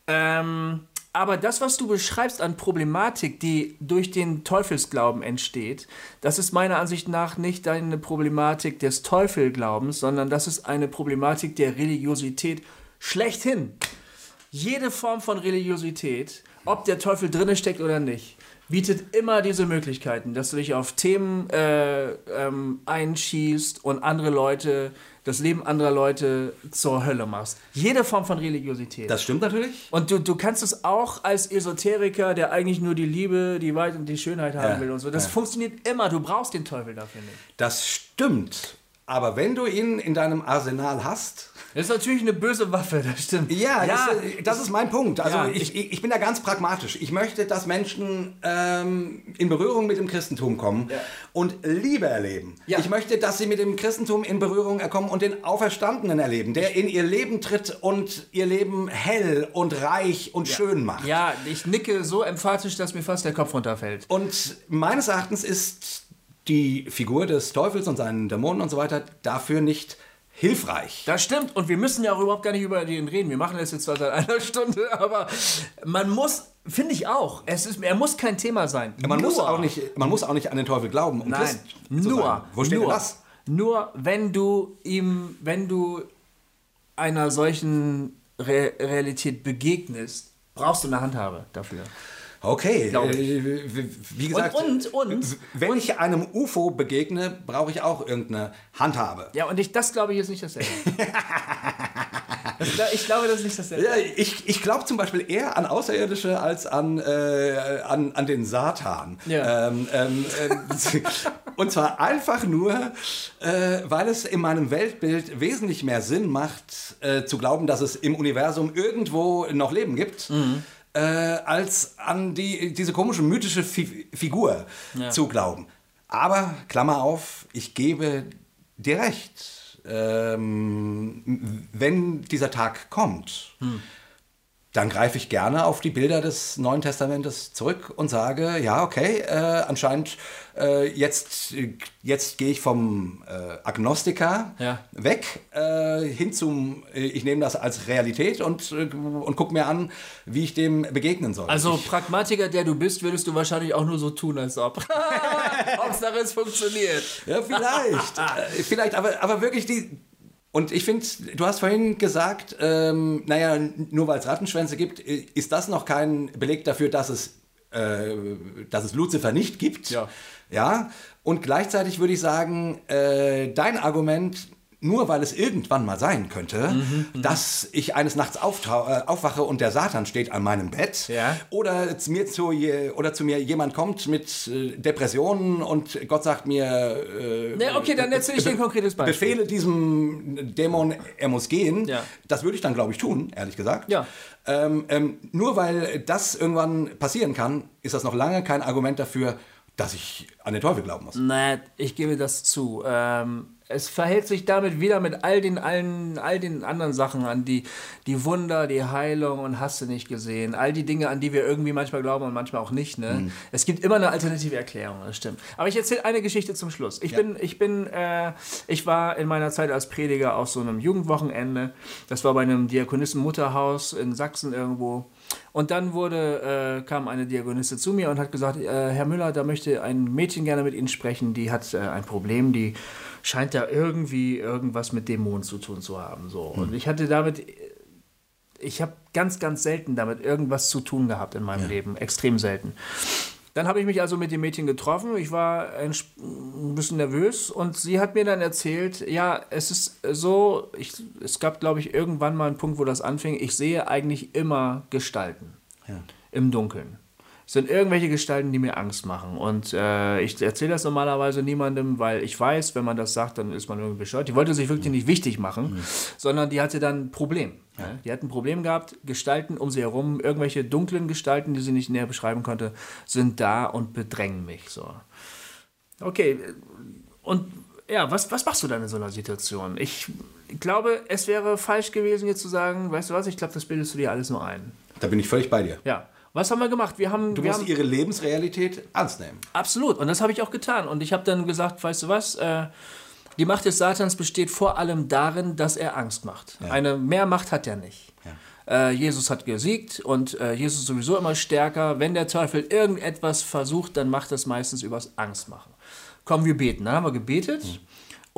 Ähm, aber das, was du beschreibst an Problematik, die durch den Teufelsglauben entsteht, das ist meiner Ansicht nach nicht eine Problematik des Teufelglaubens, sondern das ist eine Problematik der Religiosität schlechthin. Jede Form von Religiosität, ob der Teufel drinne steckt oder nicht, bietet immer diese Möglichkeiten, dass du dich auf Themen äh, ähm, einschießt und andere Leute, das Leben anderer Leute zur Hölle machst. Jede Form von Religiosität. Das stimmt natürlich. Und du, du kannst es auch als Esoteriker, der eigentlich nur die Liebe, die Wahrheit und die Schönheit haben Ja, will und so. Das ja. funktioniert immer. Du brauchst den Teufel dafür nicht. Das stimmt. Aber wenn du ihn in deinem Arsenal hast, Das ist natürlich eine böse Waffe, das stimmt. Ja, das, äh, das ist mein Punkt. Also Ja, ich, ich, bin da ganz pragmatisch. Ich möchte, dass Menschen ähm, in Berührung mit dem Christentum kommen Ja. und Liebe erleben. Ja. Ich möchte, dass sie mit dem Christentum in Berührung kommen und den Auferstandenen erleben, der in ihr Leben tritt und ihr Leben hell und reich und schön macht. Ja, ich nicke so emphatisch, dass mir fast der Kopf runterfällt. Und meines Erachtens ist die Figur des Teufels und seinen Dämonen und so weiter dafür nicht hilfreich. Das stimmt. Und wir müssen ja auch überhaupt gar nicht über den reden. Wir machen das jetzt zwar seit einer Stunde, aber man muss, finde ich auch, es ist, er muss kein Thema sein. Man muss, Nur- auch nicht, man muss auch nicht an den Teufel glauben, um Nein, Christ nur, sein. Wo steht nur, das? Nur wenn du ihm, wenn du einer solchen Re Realität begegnest, brauchst du eine Handhabe dafür. Okay, äh, wie gesagt, und, und, wenn ich einem UFO begegne, brauche ich auch irgendeine Handhabe. Ja, und ich, das glaube ich ist nicht dasselbe. ich glaube, das ist nicht dasselbe. Ja, ich, ich glaube zum Beispiel eher an Außerirdische als an, äh, an, an den Satan. Ja. Ähm, ähm, äh, und zwar einfach nur, äh, weil es in meinem Weltbild wesentlich mehr Sinn macht, äh, zu glauben, dass es im Universum irgendwo noch Leben gibt. Mhm. Äh, als an die, diese komische mythische Fi Figur Ja. zu glauben. Aber, Klammer auf, ich gebe dir recht. Ähm, wenn dieser Tag kommt, dann greife ich gerne auf die Bilder des Neuen Testamentes zurück und sage, ja, okay, äh, anscheinend äh, jetzt, jetzt gehe ich vom äh, Agnostiker Ja. weg äh, hin zum, äh, ich nehme das als Realität und, äh, und gucke mir an, wie ich dem begegnen soll. Also ich, Pragmatiker, der du bist, würdest du wahrscheinlich auch nur so tun, als ob. Hauptsache es funktioniert. Ja, vielleicht. Äh, vielleicht, aber, aber wirklich die. Und ich finde, du hast vorhin gesagt, ähm, naja, nur weil es Rattenschwänze gibt, ist das noch kein Beleg dafür, dass es, äh, dass es Lucifer nicht gibt. Ja. Ja. Und gleichzeitig würde ich sagen, äh, dein Argument, nur weil es irgendwann mal sein könnte, Mhm, dass ich eines Nachts äh, aufwache und der Satan steht an meinem Bett Ja. oder zu mir zu, oder zu mir jemand kommt mit äh, Depressionen und Gott sagt mir, äh, Ne, okay, dann erzähle ich dir ein konkretes Beispiel. befehle diesem Dämon, er muss gehen. Ja. Das würde ich dann, glaube ich, tun, ehrlich gesagt. Ja. Ähm, ähm, nur weil das irgendwann passieren kann, ist das noch lange kein Argument dafür, dass ich an den Teufel glauben muss. Nein, ich gebe das zu. Ähm, es verhält sich damit wieder mit all den, allen, all den anderen Sachen an, die, die Wunder, die Heilung und hast du nicht gesehen. All die Dinge, an die wir irgendwie manchmal glauben und manchmal auch nicht. Ne? Es gibt immer eine alternative Erklärung, das stimmt. Aber ich erzähle eine Geschichte zum Schluss. Ich bin, ich bin, äh, ich war in meiner Zeit als Prediger auf so einem Jugendwochenende. Das war bei einem Diakonissen-Mutterhaus in Sachsen irgendwo. Und dann wurde, äh, kam eine Diakonisse zu mir und hat gesagt, äh, Herr Müller, da möchte ein Mädchen gerne mit Ihnen sprechen, die hat äh, ein Problem, die scheint da irgendwie irgendwas mit Dämonen zu tun zu haben. So. Und ich hatte damit, ich habe ganz, ganz selten damit irgendwas zu tun gehabt in meinem Leben, extrem selten. Dann habe ich mich also mit dem Mädchen getroffen. Ich war ein, bisschen nervös und sie hat mir dann erzählt, ja, es ist so, ich, es gab, glaube ich, irgendwann mal einen Punkt, wo das anfing. Ich sehe eigentlich immer Gestalten im Dunkeln. Sind irgendwelche Gestalten, die mir Angst machen. Und äh, ich erzähle das normalerweise niemandem, weil ich weiß, wenn man das sagt, dann ist man irgendwie bescheuert. Die wollte sich wirklich nicht wichtig machen, sondern die hatte dann ein Problem. Ja. Die hat ein Problem gehabt, Gestalten um sie herum, irgendwelche dunklen Gestalten, die sie nicht näher beschreiben konnte, sind da und bedrängen mich. So. Okay, und ja, was, was machst du dann in so einer Situation? Ich glaube, es wäre falsch gewesen, jetzt zu sagen, weißt du was, ich glaube, das bildest du dir alles nur ein. Da bin ich völlig bei dir. Ja. Was haben wir gemacht? Wir haben, Du wir musst haben ihre Lebensrealität ernst nehmen. absolut und das habe ich auch getan und ich habe dann gesagt, weißt du was? Äh, die Macht des Satans besteht vor allem darin, dass er Angst macht. Eine mehr Macht hat er nicht. Äh, Jesus hat gesiegt und äh, Jesus ist sowieso immer stärker. Wenn der Teufel irgendetwas versucht, dann macht das meistens übers Angstmachen. Komm, wir beten. Dann haben wir gebetet.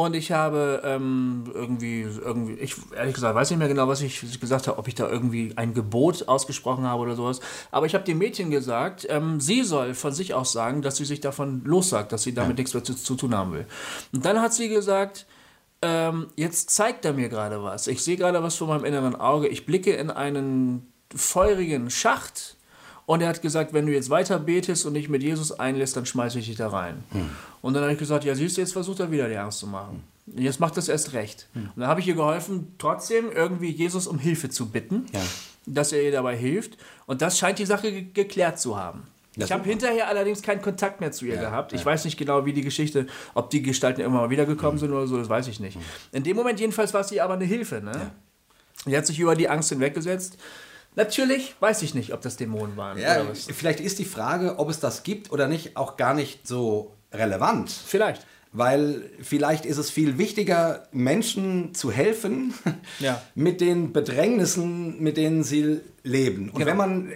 Und ich habe ähm, irgendwie, irgendwie, ich ehrlich gesagt weiß nicht mehr genau, was ich gesagt habe, ob ich da irgendwie ein Gebot ausgesprochen habe oder sowas. Aber ich habe dem Mädchen gesagt, ähm, sie soll von sich aus sagen, dass sie sich davon lossagt, dass sie damit nichts mehr zu, zu tun haben will. Und dann hat sie gesagt, ähm, jetzt zeigt er mir gerade was. Ich sehe gerade was vor meinem inneren Auge. Ich blicke in einen feurigen Schacht. Und er hat gesagt, wenn du jetzt weiter betest und dich mit Jesus einlässt, dann schmeiße ich dich da rein. Und dann habe ich gesagt, ja siehst du, jetzt versucht er wieder die Angst zu machen. Und Jetzt macht das erst recht. Und dann habe ich ihr geholfen, trotzdem irgendwie Jesus um Hilfe zu bitten, Ja. dass er ihr dabei hilft. Und das scheint die Sache ge geklärt zu haben. Ja, ich habe hinterher allerdings keinen Kontakt mehr zu ihr Ja, gehabt. Ich ja. weiß nicht genau, wie die Geschichte, ob die Gestalten immer mal wiedergekommen sind oder so, das weiß ich nicht. In dem Moment jedenfalls war sie aber eine Hilfe. Ne? Die hat sich über die Angst hinweggesetzt. Natürlich weiß ich nicht, ob das Dämonen waren Ja, oder was. vielleicht ist die Frage, ob es das gibt oder nicht, auch gar nicht so relevant. Vielleicht. Weil vielleicht ist es viel wichtiger, Menschen zu helfen Ja. mit den Bedrängnissen, mit denen sie leben. Und Genau. wenn man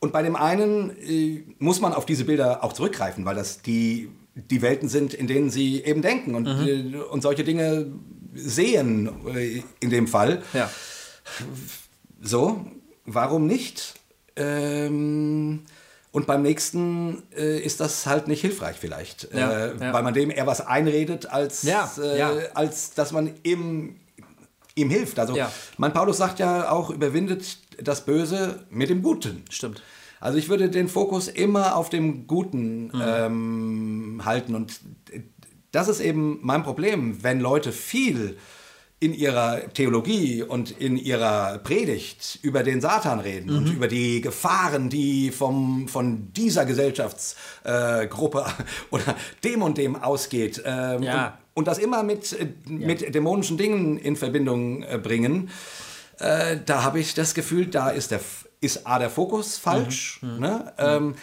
und bei dem einen äh, muss man auf diese Bilder auch zurückgreifen, weil das die, die Welten sind, in denen sie eben denken und, Mhm. äh, und solche Dinge sehen äh, in dem Fall. Ja. So, warum nicht? Ähm, und beim nächsten äh, ist das halt nicht hilfreich vielleicht, Ja, äh, ja. weil man dem eher was einredet, als, Ja, äh, als dass man ihm, ihm hilft. Also mein Paulus sagt ja auch, überwindet das Böse mit dem Guten. Stimmt. Also ich würde den Fokus immer auf dem Guten Mhm. ähm, halten und das ist eben mein Problem, wenn Leute viel in ihrer Theologie und in ihrer Predigt über den Satan reden Mhm. und über die Gefahren, die vom, von dieser Gesellschaftsgruppe äh, oder dem und dem ausgeht. Ähm, Ja. und, und das immer mit, äh, mit dämonischen Dingen in Verbindung äh, bringen. Äh, da habe ich das Gefühl, da ist, der, ist A, der Fokus falsch. Ne? Ähm,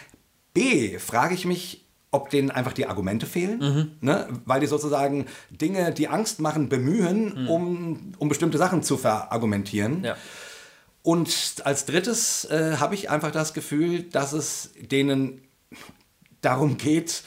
B, frage ich mich, ob denen einfach die Argumente fehlen, ne? weil die sozusagen Dinge, die Angst machen, bemühen, um, um bestimmte Sachen zu verargumentieren. Ja. Und als drittes äh, habe ich einfach das Gefühl, dass es denen darum geht,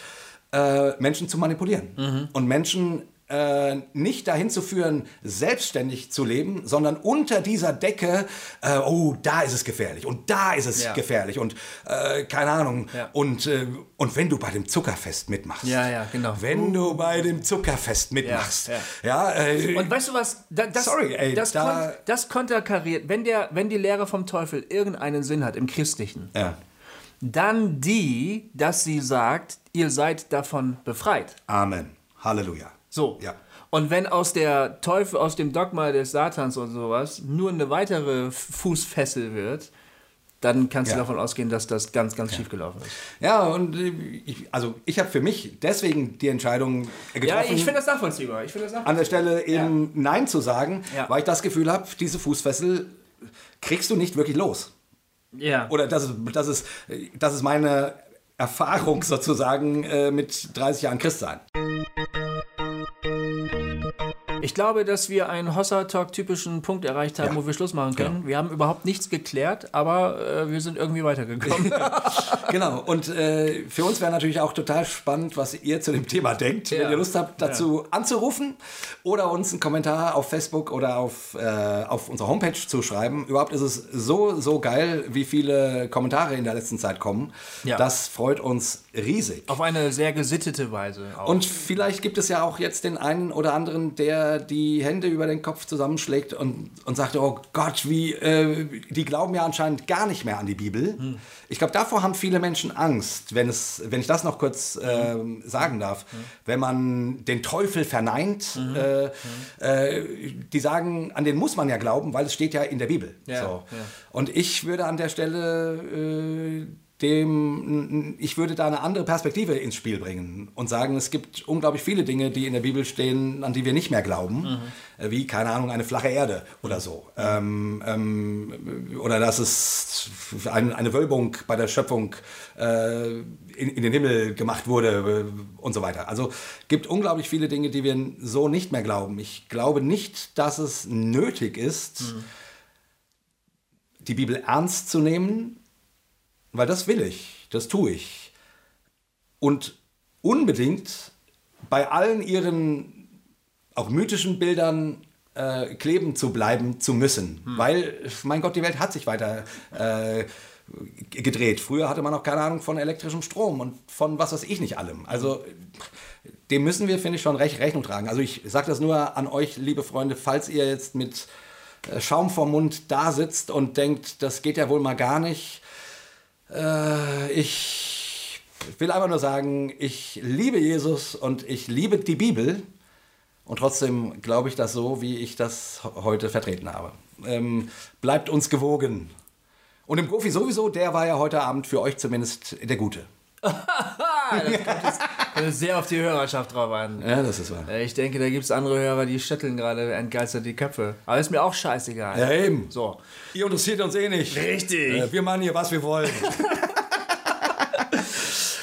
äh, Menschen zu manipulieren und Menschen äh, nicht dahin zu führen, selbstständig zu leben, sondern unter dieser Decke, äh, oh, da ist es gefährlich und da ist es Ja. gefährlich und äh, keine Ahnung. Ja. Und, äh, und wenn du bei dem Zuckerfest mitmachst, Ja, ja, genau. wenn du bei dem Zuckerfest mitmachst, ja. ja, äh, Und weißt du was? Da, das, Sorry, ey, das, da- kon das konterkariert, wenn, der, wenn die Lehre vom Teufel irgendeinen Sinn hat im Christlichen, ja. dann die, dass sie sagt, ihr seid davon befreit. Amen. Halleluja. So. Ja. Und wenn aus der Teufel, aus dem Dogma des Satans und sowas nur eine weitere Fußfessel wird, dann kannst Ja. du davon ausgehen, dass das ganz, ganz schief gelaufen ist. Ja, und äh, ich, also ich habe für mich deswegen die Entscheidung getroffen, Ja, ich finde das nachvollziehbar. Ich finde das an der Stelle eben Nein zu sagen, Ja. weil ich das Gefühl habe, diese Fußfessel kriegst du nicht wirklich los. Ja. Oder das ist, das ist, das ist meine Erfahrung sozusagen äh, mit 30 Jahren Christsein. Ich glaube, dass wir einen Hossa-Talk-typischen Punkt erreicht haben, Ja. wo wir Schluss machen können. Genau. Wir haben überhaupt nichts geklärt, aber äh, wir sind irgendwie weitergekommen. Genau, und äh, für uns wäre natürlich auch total spannend, was ihr zu dem Thema denkt. Ja. Wenn ihr Lust habt, dazu anzurufen oder uns einen Kommentar auf Facebook oder auf, äh, auf unserer Homepage zu schreiben. Überhaupt ist es so, so geil, wie viele Kommentare in der letzten Zeit kommen. Ja. Das freut uns riesig. Auf eine sehr gesittete Weise. Auch. Und vielleicht gibt es ja auch jetzt den einen oder anderen, der die Hände über den Kopf zusammenschlägt und, und sagt, oh Gott, wie, äh, die glauben ja anscheinend gar nicht mehr an die Bibel. Ich glaube, davor haben viele Menschen Angst, wenn, es, wenn ich das noch kurz ähm, sagen darf. Wenn man den Teufel verneint, äh, äh, die sagen, an den muss man ja glauben, weil es steht ja in der Bibel. Ja, so. ja. Und ich würde an der Stelle äh, dem, ich würde da eine andere Perspektive ins Spiel bringen und sagen, es gibt unglaublich viele Dinge, die in der Bibel stehen, an die wir nicht mehr glauben, äh, wie, keine Ahnung, eine flache Erde oder so. Ähm, ähm, oder dass es ein, eine Wölbung bei der Schöpfung äh, in, in den Himmel gemacht wurde äh, und so weiter. Also gibt unglaublich viele Dinge, die wir so nicht mehr glauben. Ich glaube nicht, dass es nötig ist, die Bibel ernst zu nehmen, weil das will ich, das tue ich. Und unbedingt bei allen ihren auch mythischen Bildern äh, kleben zu bleiben zu müssen. Weil, mein Gott, die Welt hat sich weiter äh, gedreht. Früher hatte man auch keine Ahnung von elektrischem Strom und von was weiß ich nicht allem. Also dem müssen wir, finde ich, schon recht Rechnung tragen. Also ich sage das nur an euch, liebe Freunde, falls ihr jetzt mit äh, Schaum vom Mund da sitzt und denkt, das geht ja wohl mal gar nicht. Äh, ich will einfach nur sagen, ich liebe Jesus und ich liebe die Bibel. Und trotzdem glaube ich das so, wie ich das heute vertreten habe. Ähm, bleibt uns gewogen. Und im Profi sowieso, der war ja heute Abend für euch zumindest der Gute. Kommt sehr auf die Hörerschaft drauf an. Ja, das ist wahr. Äh, Ich denke, da gibt es andere Hörer, die schütteln gerade entgeistert die Köpfe. Aber ist mir auch scheißegal. Ja, eben. So. Ihr interessiert uns eh nicht. Richtig. Äh, wir machen hier, was wir wollen.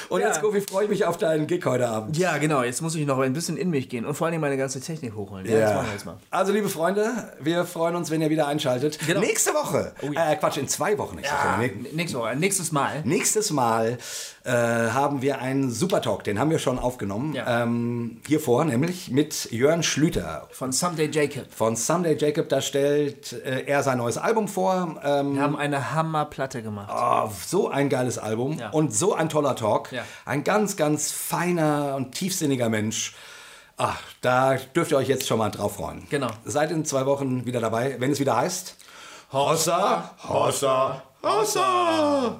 Und Ja. jetzt, Gofi, freue ich mich auf deinen Gig heute Abend. Ja, genau. Jetzt muss ich noch ein bisschen in mich gehen und vor allem meine ganze Technik hochholen. Ja, das machen wir jetzt mal. Also, liebe Freunde, wir freuen uns, wenn ihr wieder einschaltet. Genau. Nächste Woche, ja. äh, Quatsch, in zwei Wochen. Mal, nee. Nächstes Mal. Nächstes Mal. Nächstes Mal äh, haben wir einen Super Talk, den haben wir schon aufgenommen. Ja. Ähm, hier vor, nämlich mit Jörn Schlüter Von Someday Jacob. von Someday Jacob. Da stellt äh, er sein neues Album vor. Ähm, Wir haben eine Hammerplatte gemacht. Oh, so ein geiles Album Ja. und so ein toller Talk. Ja. Ein ganz, ganz feiner und tiefsinniger Mensch. Ach, da dürft ihr euch jetzt schon mal drauf freuen. Genau. Seid in zwei Wochen wieder dabei, wenn es wieder heißt. Hossa, Hossa, Hossa!